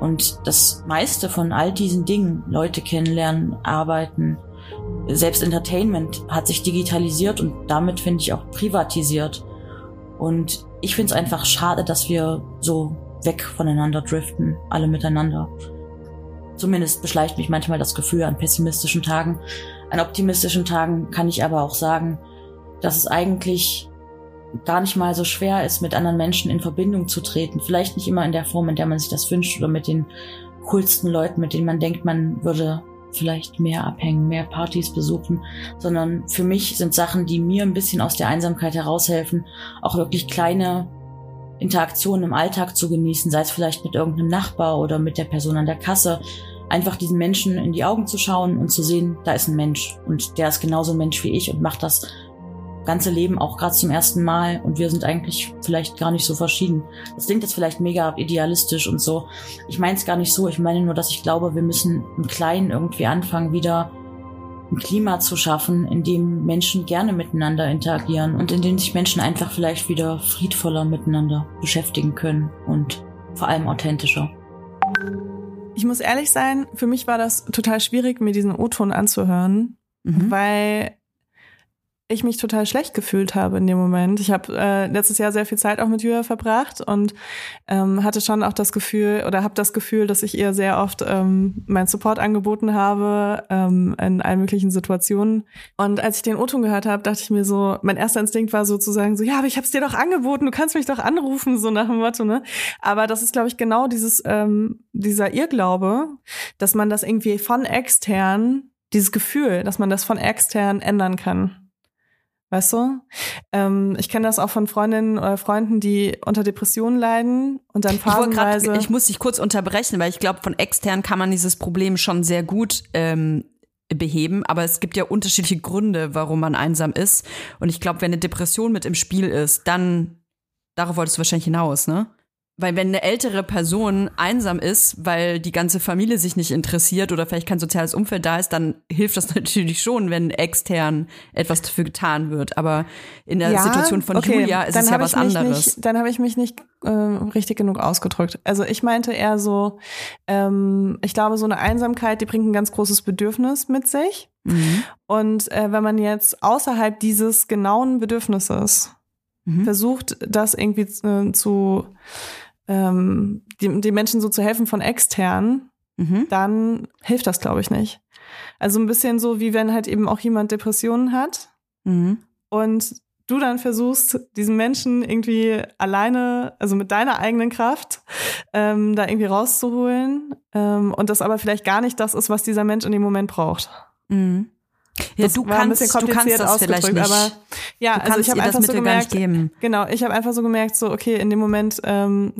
Und das meiste von all diesen Dingen, Leute kennenlernen, arbeiten, selbst Entertainment hat sich digitalisiert und damit finde ich auch privatisiert. Und ich finde es einfach schade, dass wir so weg voneinander driften, alle miteinander. Zumindest beschleicht mich manchmal das Gefühl an pessimistischen Tagen, an optimistischen Tagen kann ich aber auch sagen, dass es eigentlich gar nicht mal so schwer ist, mit anderen Menschen in Verbindung zu treten. Vielleicht nicht immer in der Form, in der man sich das wünscht oder mit den coolsten Leuten, mit denen man denkt, man würde vielleicht mehr abhängen, mehr Partys besuchen, sondern für mich sind Sachen, die mir ein bisschen aus der Einsamkeit heraushelfen, auch wirklich kleine Interaktionen im Alltag zu genießen, sei es vielleicht mit irgendeinem Nachbar oder mit der Person an der Kasse, einfach diesen Menschen in die Augen zu schauen und zu sehen, da ist ein Mensch und der ist genauso ein Mensch wie ich und macht das ganze Leben auch gerade zum ersten Mal und wir sind eigentlich vielleicht gar nicht so verschieden. Das klingt jetzt vielleicht mega idealistisch und so. Ich meine es gar nicht so. Ich meine nur, dass ich glaube, wir müssen im Kleinen irgendwie anfangen, wieder ein Klima zu schaffen, in dem Menschen gerne miteinander interagieren und in dem sich Menschen einfach vielleicht wieder friedvoller miteinander beschäftigen können und vor allem authentischer. Ich muss ehrlich sein, für mich war das total schwierig, mir diesen O-Ton anzuhören, mhm. weil ich mich total schlecht gefühlt habe in dem Moment. Ich habe äh, letztes Jahr sehr viel Zeit auch mit Julia verbracht und ähm, hatte schon auch das Gefühl oder habe das Gefühl, dass ich ihr sehr oft ähm, meinen Support angeboten habe ähm, in allen möglichen Situationen. Und als ich den O-Ton gehört habe, dachte ich mir so, mein erster Instinkt war sozusagen so, ja, aber ich habe es dir doch angeboten, du kannst mich doch anrufen, so nach dem Motto, ne? Aber das ist, glaube ich, genau dieses ähm, dieser Irrglaube, dass man das irgendwie von extern dieses Gefühl, dass man das von extern ändern kann. Weißt du? Ähm, ich kenne das auch von Freundinnen oder Freunden, die unter Depressionen leiden und dann phasenweise. Ich, grad, ich muss dich kurz unterbrechen, weil ich glaube, von extern kann man dieses Problem schon sehr gut ähm, beheben, aber es gibt ja unterschiedliche Gründe, warum man einsam ist. Und ich glaube, wenn eine Depression mit im Spiel ist, dann darauf wolltest du wahrscheinlich hinaus, ne? Weil wenn eine ältere Person einsam ist, weil die ganze Familie sich nicht interessiert oder vielleicht kein soziales Umfeld da ist, dann hilft das natürlich schon, wenn extern etwas dafür getan wird. Aber in der ja, Situation von okay, Julia ist es ja was anderes. Nicht, dann habe ich mich nicht äh, richtig genug ausgedrückt. Also ich meinte eher so, ähm, ich glaube, so eine Einsamkeit, die bringt ein ganz großes Bedürfnis mit sich. Mhm. Und äh, wenn man jetzt außerhalb dieses genauen Bedürfnisses mhm. versucht, das irgendwie äh, zu ähm, den, den Menschen so zu helfen von extern, mhm. dann hilft das, glaube ich, nicht. Also ein bisschen so, wie wenn halt eben auch jemand Depressionen hat mhm. und du dann versuchst, diesen Menschen irgendwie alleine, also mit deiner eigenen Kraft, ähm, da irgendwie rauszuholen ähm, und das aber vielleicht gar nicht das ist, was dieser Mensch in dem Moment braucht. Mhm. Ja, das du war kannst, ein bisschen kompliziert ausgedrückt, aber ja, also ich habe einfach so gemerkt, genau, ich habe einfach so gemerkt, so okay, in dem Moment ähm,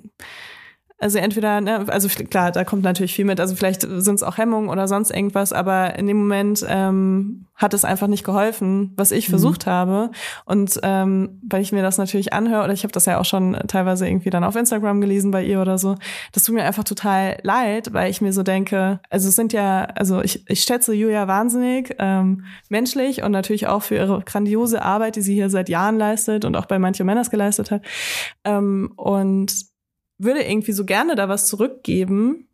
also entweder, ne, also klar, da kommt natürlich viel mit, also vielleicht sind es auch Hemmungen oder sonst irgendwas, aber in dem Moment ähm, hat es einfach nicht geholfen, was ich mhm. versucht habe. Und ähm, weil ich mir das natürlich anhöre, oder ich habe das ja auch schon teilweise irgendwie dann auf Instagram gelesen bei ihr oder so, das tut mir einfach total leid, weil ich mir so denke, also es sind ja, also ich, ich schätze Julia wahnsinnig, ähm, menschlich und natürlich auch für ihre grandiose Arbeit, die sie hier seit Jahren leistet und auch bei manchen Männers geleistet hat. Ähm, und würde irgendwie so gerne da was zurückgeben,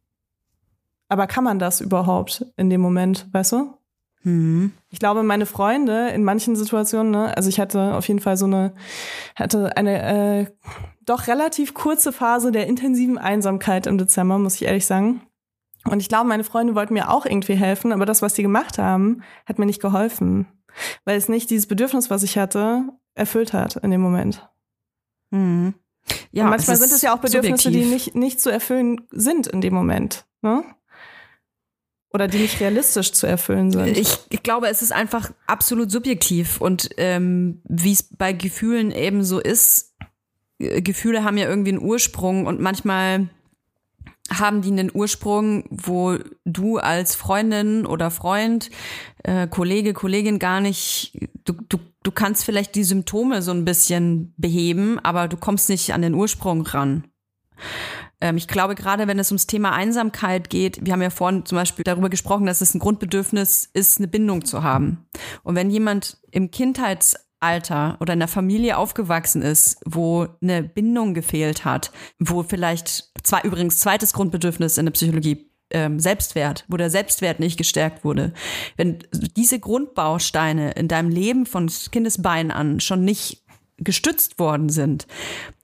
aber kann man das überhaupt in dem Moment, weißt du? Mhm. Ich glaube, meine Freunde in manchen Situationen, ne, also ich hatte auf jeden Fall so eine, hatte eine äh, doch relativ kurze Phase der intensiven Einsamkeit im Dezember, muss ich ehrlich sagen. Und ich glaube, meine Freunde wollten mir auch irgendwie helfen, aber das, was sie gemacht haben, hat mir nicht geholfen, weil es nicht dieses Bedürfnis, was ich hatte, erfüllt hat in dem Moment. Mhm. Ja, und manchmal es sind es ja auch Bedürfnisse, subjektiv. die nicht, nicht zu erfüllen sind in dem Moment. Ne? Oder die nicht realistisch zu erfüllen sind. Ich, ich glaube, es ist einfach absolut subjektiv. Und ähm, wie es bei Gefühlen eben so ist, äh, Gefühle haben ja irgendwie einen Ursprung und manchmal haben die einen Ursprung, wo du als Freundin oder Freund, äh, Kollege, Kollegin gar nicht, du, du, du kannst vielleicht die Symptome so ein bisschen beheben, aber du kommst nicht an den Ursprung ran. Ähm, ich glaube, gerade wenn es ums Thema Einsamkeit geht, wir haben ja vorhin zum Beispiel darüber gesprochen, dass es ein Grundbedürfnis ist, eine Bindung zu haben. Und wenn jemand im Kindheits Alter oder in einer Familie aufgewachsen ist, wo eine Bindung gefehlt hat, wo vielleicht zwei, übrigens zweites Grundbedürfnis in der Psychologie ähm, Selbstwert, wo der Selbstwert nicht gestärkt wurde. Wenn diese Grundbausteine in deinem Leben von Kindesbeinen an schon nicht gestützt worden sind,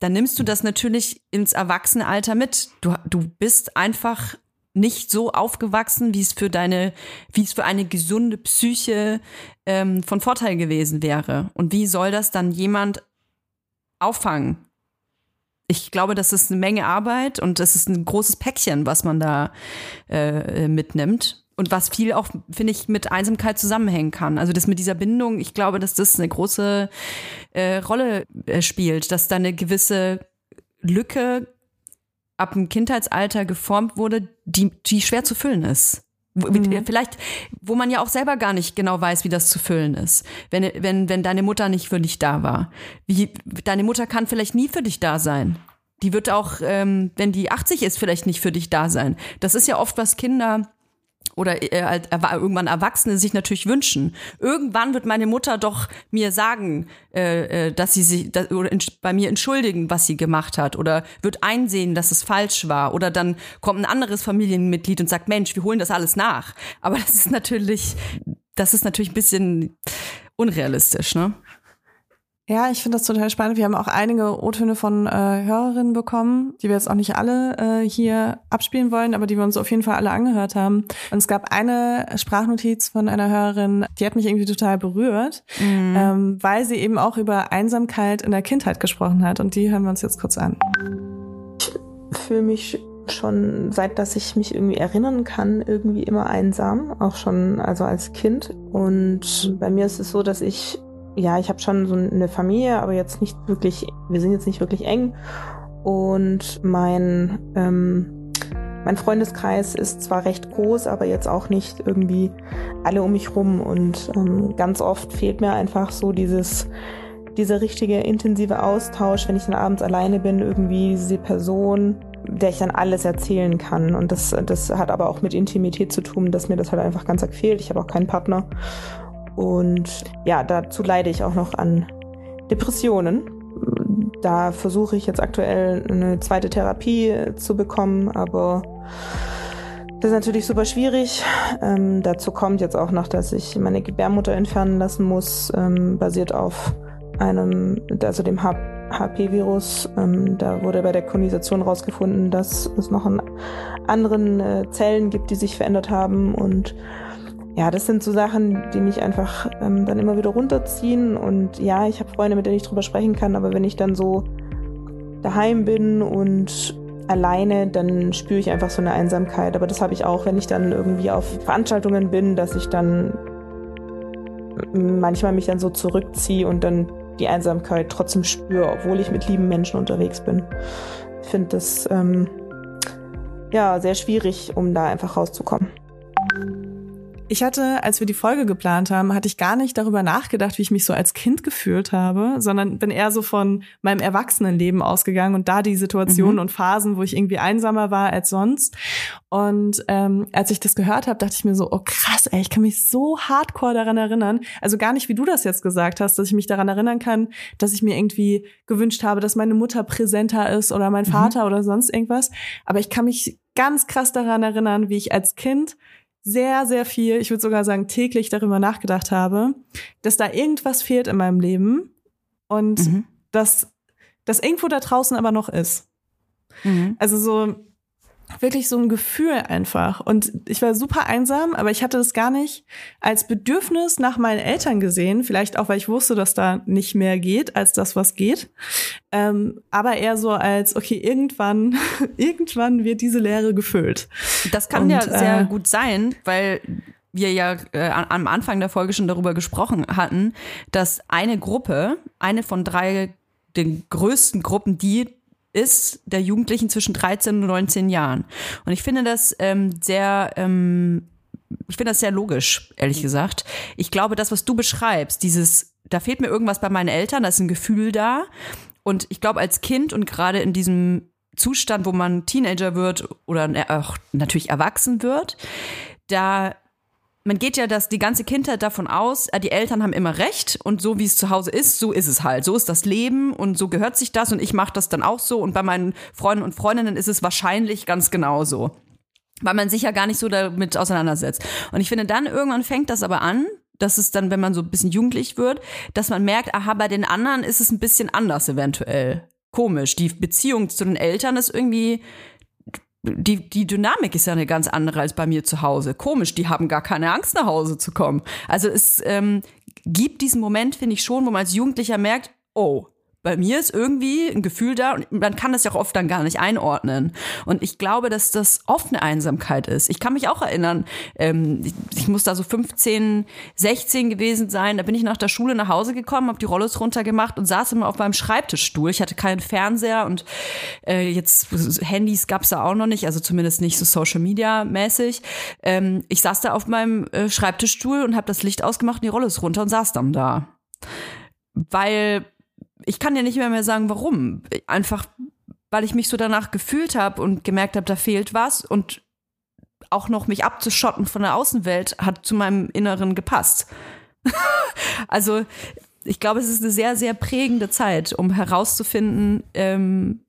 dann nimmst du das natürlich ins Erwachsenenalter mit. Du, du bist einfach nicht so aufgewachsen, wie es für deine, wie es für eine gesunde Psyche ähm, von Vorteil gewesen wäre. Und wie soll das dann jemand auffangen? Ich glaube, das ist eine Menge Arbeit und das ist ein großes Päckchen, was man da äh, mitnimmt. Und was viel auch, finde ich, mit Einsamkeit zusammenhängen kann. Also das mit dieser Bindung, ich glaube, dass das eine große äh, Rolle äh, spielt, dass da eine gewisse Lücke ab dem Kindheitsalter geformt wurde, die, die schwer zu füllen ist. Mhm. Vielleicht, wo man ja auch selber gar nicht genau weiß, wie das zu füllen ist. Wenn, wenn, wenn deine Mutter nicht für dich da war. Wie, deine Mutter kann vielleicht nie für dich da sein. Die wird auch, ähm, wenn die 80 ist, vielleicht nicht für dich da sein. Das ist ja oft, was Kinder oder äh, irgendwann Erwachsene sich natürlich wünschen. Irgendwann wird meine Mutter doch mir sagen, äh, äh, dass sie sich dass, oder bei mir entschuldigen, was sie gemacht hat oder wird einsehen, dass es falsch war oder dann kommt ein anderes Familienmitglied und sagt, Mensch, wir holen das alles nach. Aber das ist natürlich, das ist natürlich ein bisschen unrealistisch, ne? Ja, ich finde das total spannend. Wir haben auch einige O-Töne von äh, Hörerinnen bekommen, die wir jetzt auch nicht alle äh, hier abspielen wollen, aber die wir uns auf jeden Fall alle angehört haben. Und es gab eine Sprachnotiz von einer Hörerin, die hat mich irgendwie total berührt, mhm. ähm, weil sie eben auch über Einsamkeit in der Kindheit gesprochen hat. Und die hören wir uns jetzt kurz an. Ich fühle mich schon seit dass ich mich irgendwie erinnern kann, irgendwie immer einsam, auch schon also als Kind. Und bei mir ist es so, dass ich ja, ich habe schon so eine Familie, aber jetzt nicht wirklich, wir sind jetzt nicht wirklich eng. Und mein, ähm, mein Freundeskreis ist zwar recht groß, aber jetzt auch nicht irgendwie alle um mich rum. Und ähm, ganz oft fehlt mir einfach so dieses, dieser richtige intensive Austausch, wenn ich dann abends alleine bin, irgendwie diese Person, der ich dann alles erzählen kann. Und das, das hat aber auch mit Intimität zu tun, dass mir das halt einfach ganz arg fehlt. Ich habe auch keinen Partner. Und ja, dazu leide ich auch noch an Depressionen. Da versuche ich jetzt aktuell eine zweite Therapie zu bekommen, aber das ist natürlich super schwierig. Ähm, dazu kommt jetzt auch noch, dass ich meine Gebärmutter entfernen lassen muss, ähm, basiert auf einem, also dem HP-Virus. Ähm, da wurde bei der Kolonisation rausgefunden, dass es noch einen anderen äh, Zellen gibt, die sich verändert haben und ja, das sind so Sachen, die mich einfach ähm, dann immer wieder runterziehen. Und ja, ich habe Freunde, mit denen ich drüber sprechen kann, aber wenn ich dann so daheim bin und alleine, dann spüre ich einfach so eine Einsamkeit. Aber das habe ich auch, wenn ich dann irgendwie auf Veranstaltungen bin, dass ich dann manchmal mich dann so zurückziehe und dann die Einsamkeit trotzdem spüre, obwohl ich mit lieben Menschen unterwegs bin. Ich finde das ähm, ja sehr schwierig, um da einfach rauszukommen. Ich hatte, als wir die Folge geplant haben, hatte ich gar nicht darüber nachgedacht, wie ich mich so als Kind gefühlt habe, sondern bin eher so von meinem Erwachsenenleben ausgegangen und da die Situationen mhm. und Phasen, wo ich irgendwie einsamer war als sonst. Und ähm, als ich das gehört habe, dachte ich mir so, oh krass, ey, ich kann mich so hardcore daran erinnern. Also gar nicht, wie du das jetzt gesagt hast, dass ich mich daran erinnern kann, dass ich mir irgendwie gewünscht habe, dass meine Mutter präsenter ist oder mein mhm. Vater mhm. oder sonst irgendwas. Aber ich kann mich ganz krass daran erinnern, wie ich als Kind sehr, sehr viel, ich würde sogar sagen täglich darüber nachgedacht habe, dass da irgendwas fehlt in meinem Leben und mhm. dass das irgendwo da draußen aber noch ist. Mhm. Also so, wirklich so ein Gefühl einfach. Und ich war super einsam, aber ich hatte das gar nicht als Bedürfnis nach meinen Eltern gesehen. Vielleicht auch, weil ich wusste, dass da nicht mehr geht als das, was geht. Ähm, aber eher so als, okay, irgendwann, irgendwann wird diese Leere gefüllt. Das kann Und, ja sehr äh, gut sein, weil wir ja äh, am Anfang der Folge schon darüber gesprochen hatten, dass eine Gruppe, eine von drei den größten Gruppen, die ist der Jugendlichen zwischen 13 und 19 Jahren. Und ich finde das ähm, sehr, ähm, ich finde das sehr logisch, ehrlich gesagt. Ich glaube, das, was du beschreibst, dieses, da fehlt mir irgendwas bei meinen Eltern, da ist ein Gefühl da. Und ich glaube, als Kind und gerade in diesem Zustand, wo man Teenager wird oder auch natürlich erwachsen wird, da man geht ja das die ganze Kindheit davon aus, äh, die Eltern haben immer recht und so wie es zu Hause ist, so ist es halt. So ist das Leben und so gehört sich das und ich mache das dann auch so und bei meinen Freunden und Freundinnen ist es wahrscheinlich ganz genauso. Weil man sich ja gar nicht so damit auseinandersetzt. Und ich finde, dann irgendwann fängt das aber an, dass es dann, wenn man so ein bisschen jugendlich wird, dass man merkt, aha, bei den anderen ist es ein bisschen anders eventuell. Komisch. Die Beziehung zu den Eltern ist irgendwie die, die Dynamik ist ja eine ganz andere als bei mir zu Hause. Komisch, die haben gar keine Angst, nach Hause zu kommen. Also es ähm, gibt diesen Moment, finde ich schon, wo man als Jugendlicher merkt, oh, bei mir ist irgendwie ein Gefühl da und man kann das ja auch oft dann gar nicht einordnen. Und ich glaube, dass das oft eine Einsamkeit ist. Ich kann mich auch erinnern, ähm, ich, ich, muss da so 15, 16 gewesen sein. Da bin ich nach der Schule nach Hause gekommen, habe die Rollos runtergemacht und saß immer auf meinem Schreibtischstuhl. Ich hatte keinen Fernseher und äh, jetzt Handys gab's da auch noch nicht, also zumindest nicht so Social Media mäßig. Ähm, ich saß da auf meinem äh, Schreibtischstuhl und habe das Licht ausgemacht und die Rollos runter und saß dann da. Weil ich kann ja nicht mehr, mehr sagen, warum. Einfach, weil ich mich so danach gefühlt habe und gemerkt habe, da fehlt was und auch noch mich abzuschotten von der Außenwelt hat zu meinem Inneren gepasst. also ich glaube, es ist eine sehr, sehr prägende Zeit, um herauszufinden, ähm,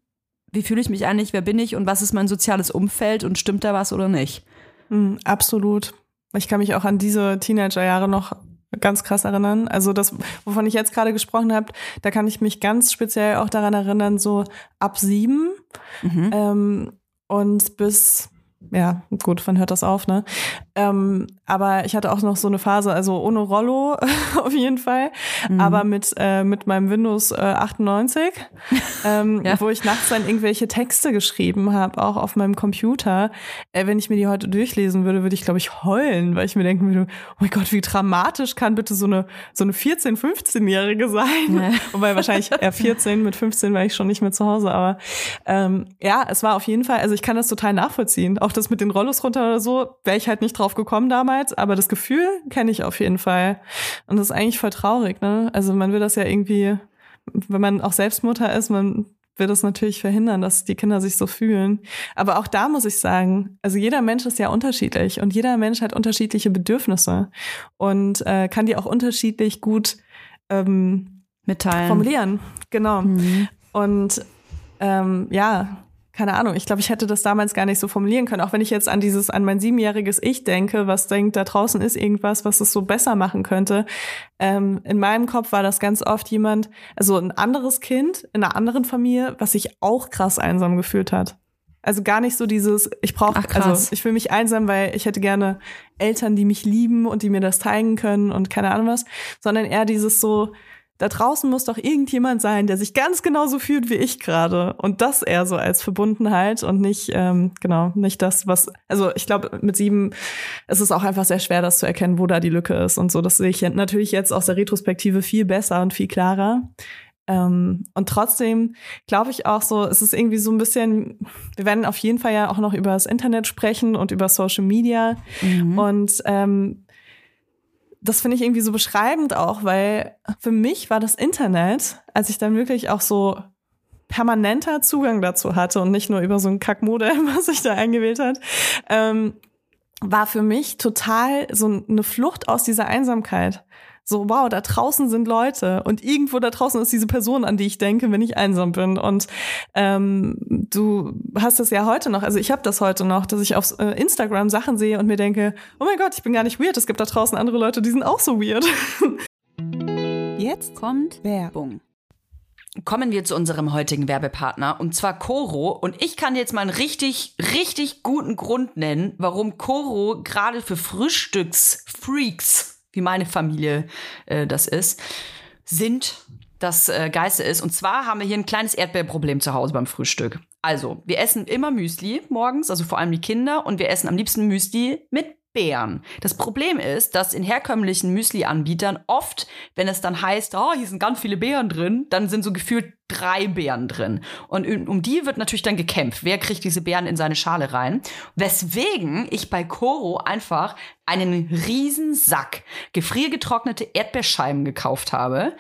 wie fühle ich mich eigentlich, wer bin ich und was ist mein soziales Umfeld und stimmt da was oder nicht. Mhm, absolut. Ich kann mich auch an diese Teenagerjahre noch ganz krass erinnern. Also das, wovon ich jetzt gerade gesprochen habe, da kann ich mich ganz speziell auch daran erinnern, so ab sieben mhm. ähm, und bis ja, gut, wann hört das auf, ne? Ähm, aber ich hatte auch noch so eine Phase, also ohne Rollo auf jeden Fall, mhm. aber mit, äh, mit meinem Windows äh, 98, ähm, ja. wo ich nachts dann irgendwelche Texte geschrieben habe, auch auf meinem Computer. Äh, wenn ich mir die heute durchlesen würde, würde ich, glaube ich, heulen, weil ich mir denken würde, oh mein Gott, wie dramatisch kann bitte so eine, so eine 14-, 15-Jährige sein? Ja. Wobei wahrscheinlich eher 14, mit 15 war ich schon nicht mehr zu Hause, aber ähm, ja, es war auf jeden Fall, also ich kann das total nachvollziehen. Auch das mit den Rollos runter oder so, wäre ich halt nicht drauf gekommen damals, aber das Gefühl kenne ich auf jeden Fall. Und das ist eigentlich voll traurig, ne? Also man will das ja irgendwie, wenn man auch selbst Mutter ist, man will das natürlich verhindern, dass die Kinder sich so fühlen. Aber auch da muss ich sagen, also jeder Mensch ist ja unterschiedlich und jeder Mensch hat unterschiedliche Bedürfnisse und äh, kann die auch unterschiedlich gut ähm, mitteilen, formulieren. Genau. Mhm. Und ähm, ja, keine Ahnung, ich glaube, ich hätte das damals gar nicht so formulieren können. Auch wenn ich jetzt an dieses, an mein siebenjähriges Ich denke, was denkt, da draußen ist irgendwas, was es so besser machen könnte. Ähm, in meinem Kopf war das ganz oft jemand, also ein anderes Kind in einer anderen Familie, was sich auch krass einsam gefühlt hat. Also gar nicht so dieses, ich brauche, also ich fühle mich einsam, weil ich hätte gerne Eltern, die mich lieben und die mir das zeigen können und keine Ahnung was, sondern eher dieses so, da draußen muss doch irgendjemand sein, der sich ganz genauso fühlt wie ich gerade. Und das eher so als Verbundenheit und nicht, ähm, genau, nicht das, was, also ich glaube, mit sieben ist es auch einfach sehr schwer, das zu erkennen, wo da die Lücke ist und so. Das sehe ich natürlich jetzt aus der Retrospektive viel besser und viel klarer. Ähm, und trotzdem glaube ich auch so, es ist irgendwie so ein bisschen, wir werden auf jeden Fall ja auch noch über das Internet sprechen und über Social Media. Mhm. Und ähm, das finde ich irgendwie so beschreibend auch, weil für mich war das Internet, als ich dann wirklich auch so permanenter Zugang dazu hatte und nicht nur über so ein Kackmodem, was ich da eingewählt hat, ähm, war für mich total so eine Flucht aus dieser Einsamkeit. So, wow, da draußen sind Leute und irgendwo da draußen ist diese Person, an die ich denke, wenn ich einsam bin. Und ähm, du hast das ja heute noch, also ich habe das heute noch, dass ich auf äh, Instagram Sachen sehe und mir denke, oh mein Gott, ich bin gar nicht weird. Es gibt da draußen andere Leute, die sind auch so weird. Jetzt kommt Werbung. Kommen wir zu unserem heutigen Werbepartner und zwar Coro. Und ich kann jetzt mal einen richtig, richtig guten Grund nennen, warum Coro gerade für Frühstücksfreaks wie meine Familie äh, das ist, sind das äh, Geiste ist. Und zwar haben wir hier ein kleines Erdbeerproblem zu Hause beim Frühstück. Also, wir essen immer Müsli morgens, also vor allem die Kinder, und wir essen am liebsten Müsli mit Beeren. Das Problem ist, dass in herkömmlichen Müsli-Anbietern oft, wenn es dann heißt, oh, hier sind ganz viele Beeren drin, dann sind so gefühlt drei Beeren drin. Und um die wird natürlich dann gekämpft. Wer kriegt diese Beeren in seine Schale rein? Weswegen ich bei Coro einfach einen riesen Sack gefriergetrocknete Erdbeerscheiben gekauft habe.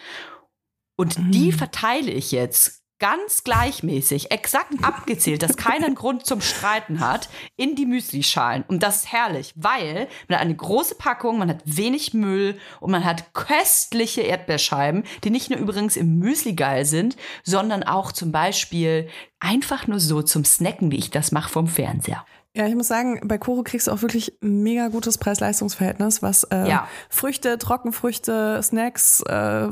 Und die mm. verteile ich jetzt ganz gleichmäßig, exakt abgezählt, dass keiner einen Grund zum Streiten hat, in die Müslischalen. Und das ist herrlich, weil man hat eine große Packung, man hat wenig Müll und man hat köstliche Erdbeerscheiben, die nicht nur übrigens im Müsli geil sind, sondern auch zum Beispiel einfach nur so zum Snacken, wie ich das mache vom Fernseher. Ja, ich muss sagen, bei Koro kriegst du auch wirklich ein mega gutes Preis-Leistungs-Verhältnis, was äh, ja. Früchte, Trockenfrüchte, Snacks, äh,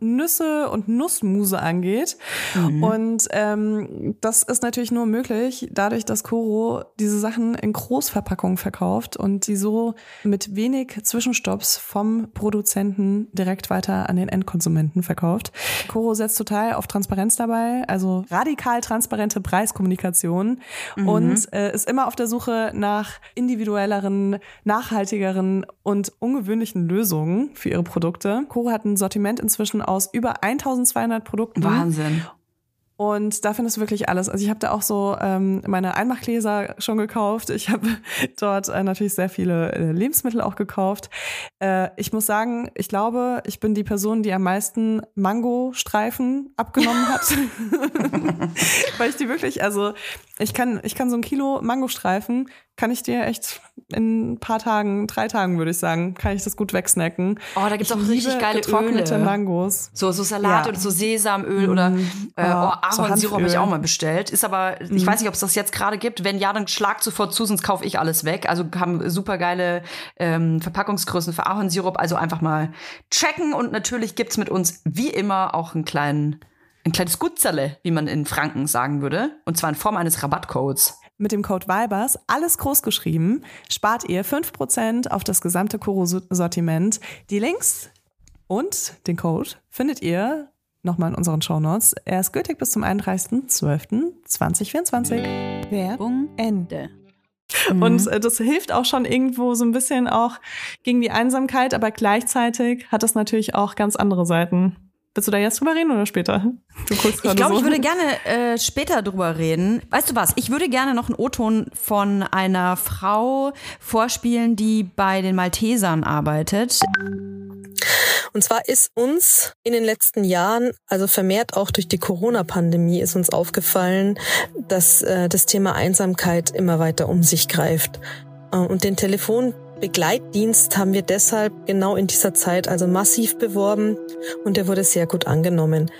Nüsse und Nussmuse angeht. Mhm. Und ähm, das ist natürlich nur möglich, dadurch, dass Koro diese Sachen in Großverpackungen verkauft und sie so mit wenig Zwischenstopps vom Produzenten direkt weiter an den Endkonsumenten verkauft. Koro setzt total auf Transparenz dabei, also radikal transparente Preiskommunikation mhm. und äh, ist immer auf der der Suche nach individuelleren, nachhaltigeren und ungewöhnlichen Lösungen für ihre Produkte. Coro hat ein Sortiment inzwischen aus über 1200 Produkten. Wahnsinn. Und da findest du wirklich alles. Also ich habe da auch so ähm, meine Einmachgläser schon gekauft. Ich habe dort äh, natürlich sehr viele äh, Lebensmittel auch gekauft. Äh, ich muss sagen, ich glaube, ich bin die Person, die am meisten Mango-Streifen abgenommen hat. Weil ich die wirklich, also Ich kann, ich kann so ein Kilo Mangostreifen, kann ich dir echt in ein paar Tagen, drei Tagen würde ich sagen, kann ich das gut wegsnacken. Oh, da gibt's ich auch richtig geile getrocknete Öle. Mangos. So, so Salat ja. oder so Sesamöl oder mm. äh, oh, Ahornsirup habe ich auch mal bestellt. Ist aber, mm. ich weiß nicht, ob es das jetzt gerade gibt. Wenn ja, dann schlag sofort zu, sonst kaufe ich alles weg. Also haben super geile ähm, Verpackungsgrößen für Ahornsirup. Also einfach mal checken und natürlich gibt's mit uns wie immer auch einen kleinen ein kleines Gutzerle, wie man in Franken sagen würde, und zwar in Form eines Rabattcodes. Mit dem Code Vibers, alles groß geschrieben, spart ihr 5% auf das gesamte Koro-Sortiment. Die Links und den Code findet ihr nochmal in unseren Shownotes. Er ist gültig bis zum 31.12.2024. Werbung Ende. Und äh, das hilft auch schon irgendwo so ein bisschen auch gegen die Einsamkeit, aber gleichzeitig hat das natürlich auch ganz andere Seiten. Willst du da jetzt drüber reden oder später? Du guckst ich glaube, so. ich würde gerne äh, später drüber reden. Weißt du was? Ich würde gerne noch einen O-Ton von einer Frau vorspielen, die bei den Maltesern arbeitet. Und zwar ist uns in den letzten Jahren, also vermehrt auch durch die Corona-Pandemie, ist uns aufgefallen, dass äh, das Thema Einsamkeit immer weiter um sich greift. Äh, und den Telefon Begleitdienst haben wir deshalb genau in dieser Zeit also massiv beworben und der wurde sehr gut angenommen.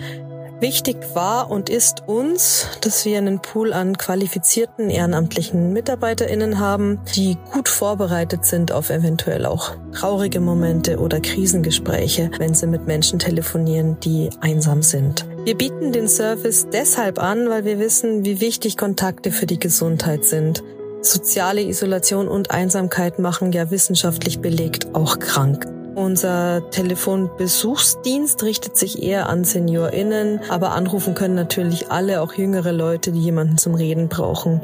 Wichtig war und ist uns, dass wir einen Pool an qualifizierten ehrenamtlichen Mitarbeiterinnen haben, die gut vorbereitet sind auf eventuell auch traurige Momente oder Krisengespräche, wenn sie mit Menschen telefonieren, die einsam sind. Wir bieten den Service deshalb an, weil wir wissen, wie wichtig Kontakte für die Gesundheit sind. Soziale Isolation und Einsamkeit machen ja wissenschaftlich belegt auch krank. Unser Telefonbesuchsdienst richtet sich eher an SeniorInnen, aber anrufen können natürlich alle, auch jüngere Leute, die jemanden zum Reden brauchen.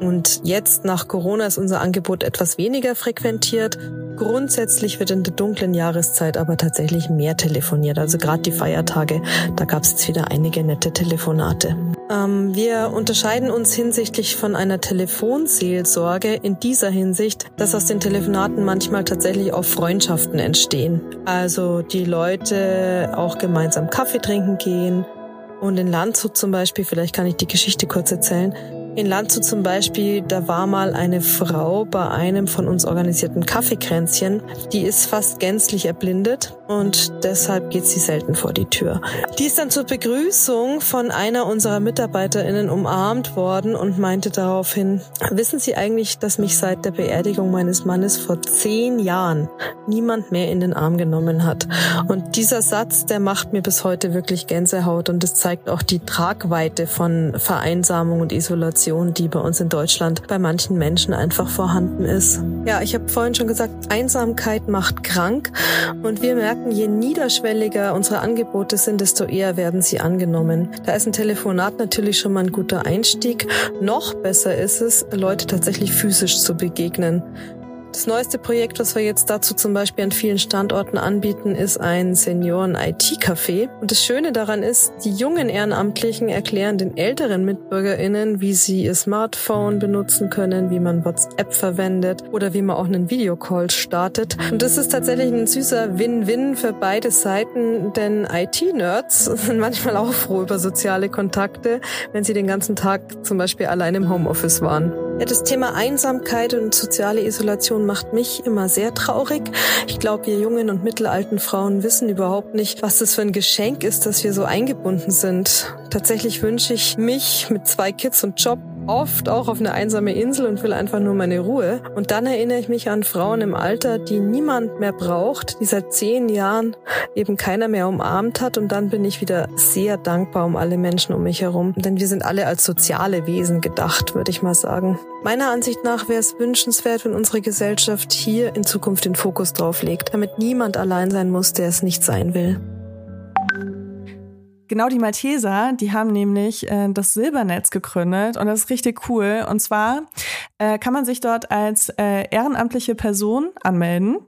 Und jetzt nach Corona ist unser Angebot etwas weniger frequentiert. Grundsätzlich wird in der dunklen Jahreszeit aber tatsächlich mehr telefoniert. Also gerade die Feiertage, da gab es jetzt wieder einige nette Telefonate. Ähm, wir unterscheiden uns hinsichtlich von einer Telefonseelsorge in dieser Hinsicht, dass aus den Telefonaten manchmal tatsächlich auch Freundschaften entstehen. Also die Leute auch gemeinsam Kaffee trinken gehen. Und in Landshut zum Beispiel, vielleicht kann ich die Geschichte kurz erzählen, in Landshut zum Beispiel, da war mal eine Frau bei einem von uns organisierten Kaffeekränzchen, die ist fast gänzlich erblindet und deshalb geht sie selten vor die Tür. Die ist dann zur Begrüßung von einer unserer MitarbeiterInnen umarmt worden und meinte daraufhin, wissen Sie eigentlich, dass mich seit der Beerdigung meines Mannes vor zehn Jahren niemand mehr in den Arm genommen hat? Und dieser Satz, der macht mir bis heute wirklich Gänsehaut und es zeigt auch die Tragweite von Vereinsamung und Isolation Depression, die bei uns in Deutschland bei manchen Menschen einfach vorhanden ist. Ja, ich habe vorhin schon gesagt, Einsamkeit macht krank und wir merken, je niederschwelliger unsere Angebote sind, desto eher werden sie angenommen. Da ist ein Telefonat natürlich schon mal ein guter Einstieg. Noch besser ist es, Leute tatsächlich physisch zu begegnen. Das neueste Projekt, was wir jetzt dazu zum Beispiel an vielen Standorten anbieten, ist ein Senioren-IT-Café. Und das Schöne daran ist, die jungen Ehrenamtlichen erklären den älteren MitbürgerInnen, wie sie ihr Smartphone benutzen können, wie man WhatsApp verwendet oder wie man auch einen Videocall startet. Und das ist tatsächlich ein süßer Win-Win für beide Seiten, denn IT-Nerds sind manchmal auch froh über soziale Kontakte, wenn sie den ganzen Tag zum Beispiel allein im Homeoffice waren. Ja, das Thema Einsamkeit und soziale Isolation macht mich immer sehr traurig. Ich glaube, wir jungen und mittelalten Frauen wissen überhaupt nicht, was das für ein Geschenk ist, dass wir so eingebunden sind. Tatsächlich wünsche ich mich mit zwei Kids und Job oft auch auf eine einsame Insel und will einfach nur meine Ruhe. Und dann erinnere ich mich an Frauen im Alter, die niemand mehr braucht, die seit zehn Jahren eben keiner mehr umarmt hat. Und dann bin ich wieder sehr dankbar um alle Menschen um mich herum. Denn wir sind alle als soziale Wesen gedacht, würde ich mal sagen. Meiner Ansicht nach wäre es wünschenswert, wenn unsere Gesellschaft hier in Zukunft den Fokus drauf legt, damit niemand allein sein muss, der es nicht sein will. Genau die Malteser, die haben nämlich äh, das Silbernetz gegründet und das ist richtig cool. Und zwar äh, kann man sich dort als äh, ehrenamtliche Person anmelden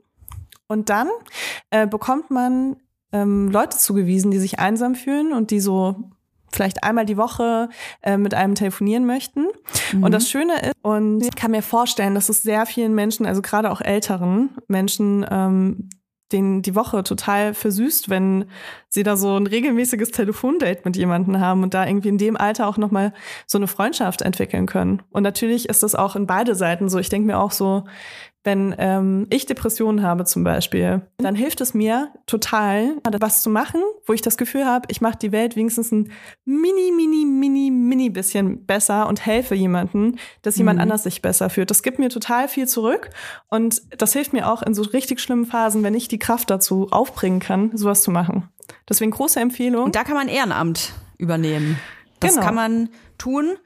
und dann äh, bekommt man ähm, Leute zugewiesen, die sich einsam fühlen und die so vielleicht einmal die Woche äh, mit einem telefonieren möchten. Mhm. Und das Schöne ist, und ich kann mir vorstellen, dass es sehr vielen Menschen, also gerade auch älteren Menschen, ähm, den die Woche total versüßt, wenn sie da so ein regelmäßiges Telefondate mit jemandem haben und da irgendwie in dem Alter auch nochmal so eine Freundschaft entwickeln können. Und natürlich ist das auch in beide Seiten so. Ich denke mir auch so, wenn ähm, ich Depressionen habe zum Beispiel, dann hilft es mir total, was zu machen, wo ich das Gefühl habe, ich mache die Welt wenigstens ein mini, mini, mini, mini bisschen besser und helfe jemandem, dass jemand mhm. anders sich besser fühlt. Das gibt mir total viel zurück und das hilft mir auch in so richtig schlimmen Phasen, wenn ich die Kraft dazu aufbringen kann, sowas zu machen. Deswegen große Empfehlung. Und da kann man Ehrenamt übernehmen. Das genau. kann man tun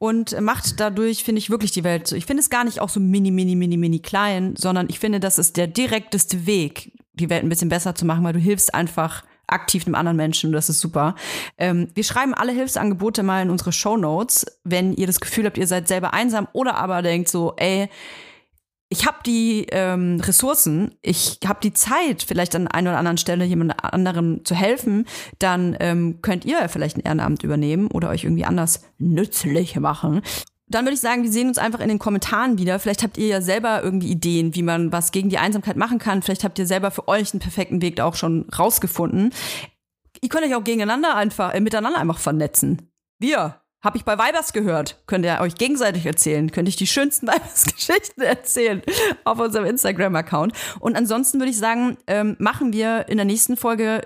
und macht dadurch, finde ich, wirklich die Welt so. Ich finde es gar nicht auch so mini, mini, mini, mini klein, sondern ich finde, das ist der direkteste Weg, die Welt ein bisschen besser zu machen, weil du hilfst einfach aktiv einem anderen Menschen und das ist super. Ähm, wir schreiben alle Hilfsangebote mal in unsere Show Notes, wenn ihr das Gefühl habt, ihr seid selber einsam oder aber denkt so, ey, ich habe die ähm, Ressourcen, ich habe die Zeit, vielleicht an einer oder anderen Stelle jemand anderem zu helfen, dann ähm, könnt ihr vielleicht ein Ehrenamt übernehmen oder euch irgendwie anders nützlich machen. Dann würde ich sagen, wir sehen uns einfach in den Kommentaren wieder. Vielleicht habt ihr ja selber irgendwie Ideen, wie man was gegen die Einsamkeit machen kann. Vielleicht habt ihr selber für euch einen perfekten Weg da auch schon rausgefunden. Ihr könnt euch auch gegeneinander einfach, äh, miteinander einfach vernetzen. Wir hab ich bei Weibers gehört. Könnt ihr euch gegenseitig erzählen. Könnte ich die schönsten Weibers-Geschichten erzählen auf unserem Instagram-Account. Und ansonsten würde ich sagen, ähm, machen wir in der nächsten Folge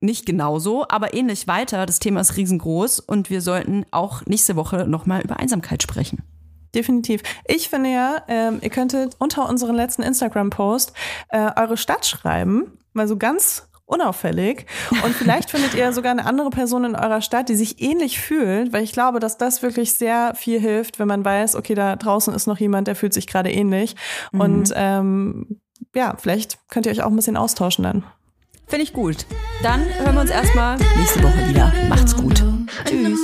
nicht genauso, aber ähnlich weiter. Das Thema ist riesengroß und wir sollten auch nächste Woche nochmal über Einsamkeit sprechen. Definitiv. Ich finde ja, ähm, ihr könntet unter unseren letzten Instagram-Post äh, eure Stadt schreiben, mal so ganz unauffällig. Und vielleicht findet ihr sogar eine andere Person in eurer Stadt, die sich ähnlich fühlt, weil ich glaube, dass das wirklich sehr viel hilft, wenn man weiß, okay, da draußen ist noch jemand, der fühlt sich gerade ähnlich. Mhm. Und ähm, ja, vielleicht könnt ihr euch auch ein bisschen austauschen dann. Finde ich gut. Dann hören wir uns erstmal nächste Woche wieder. Macht's gut. Tschüss.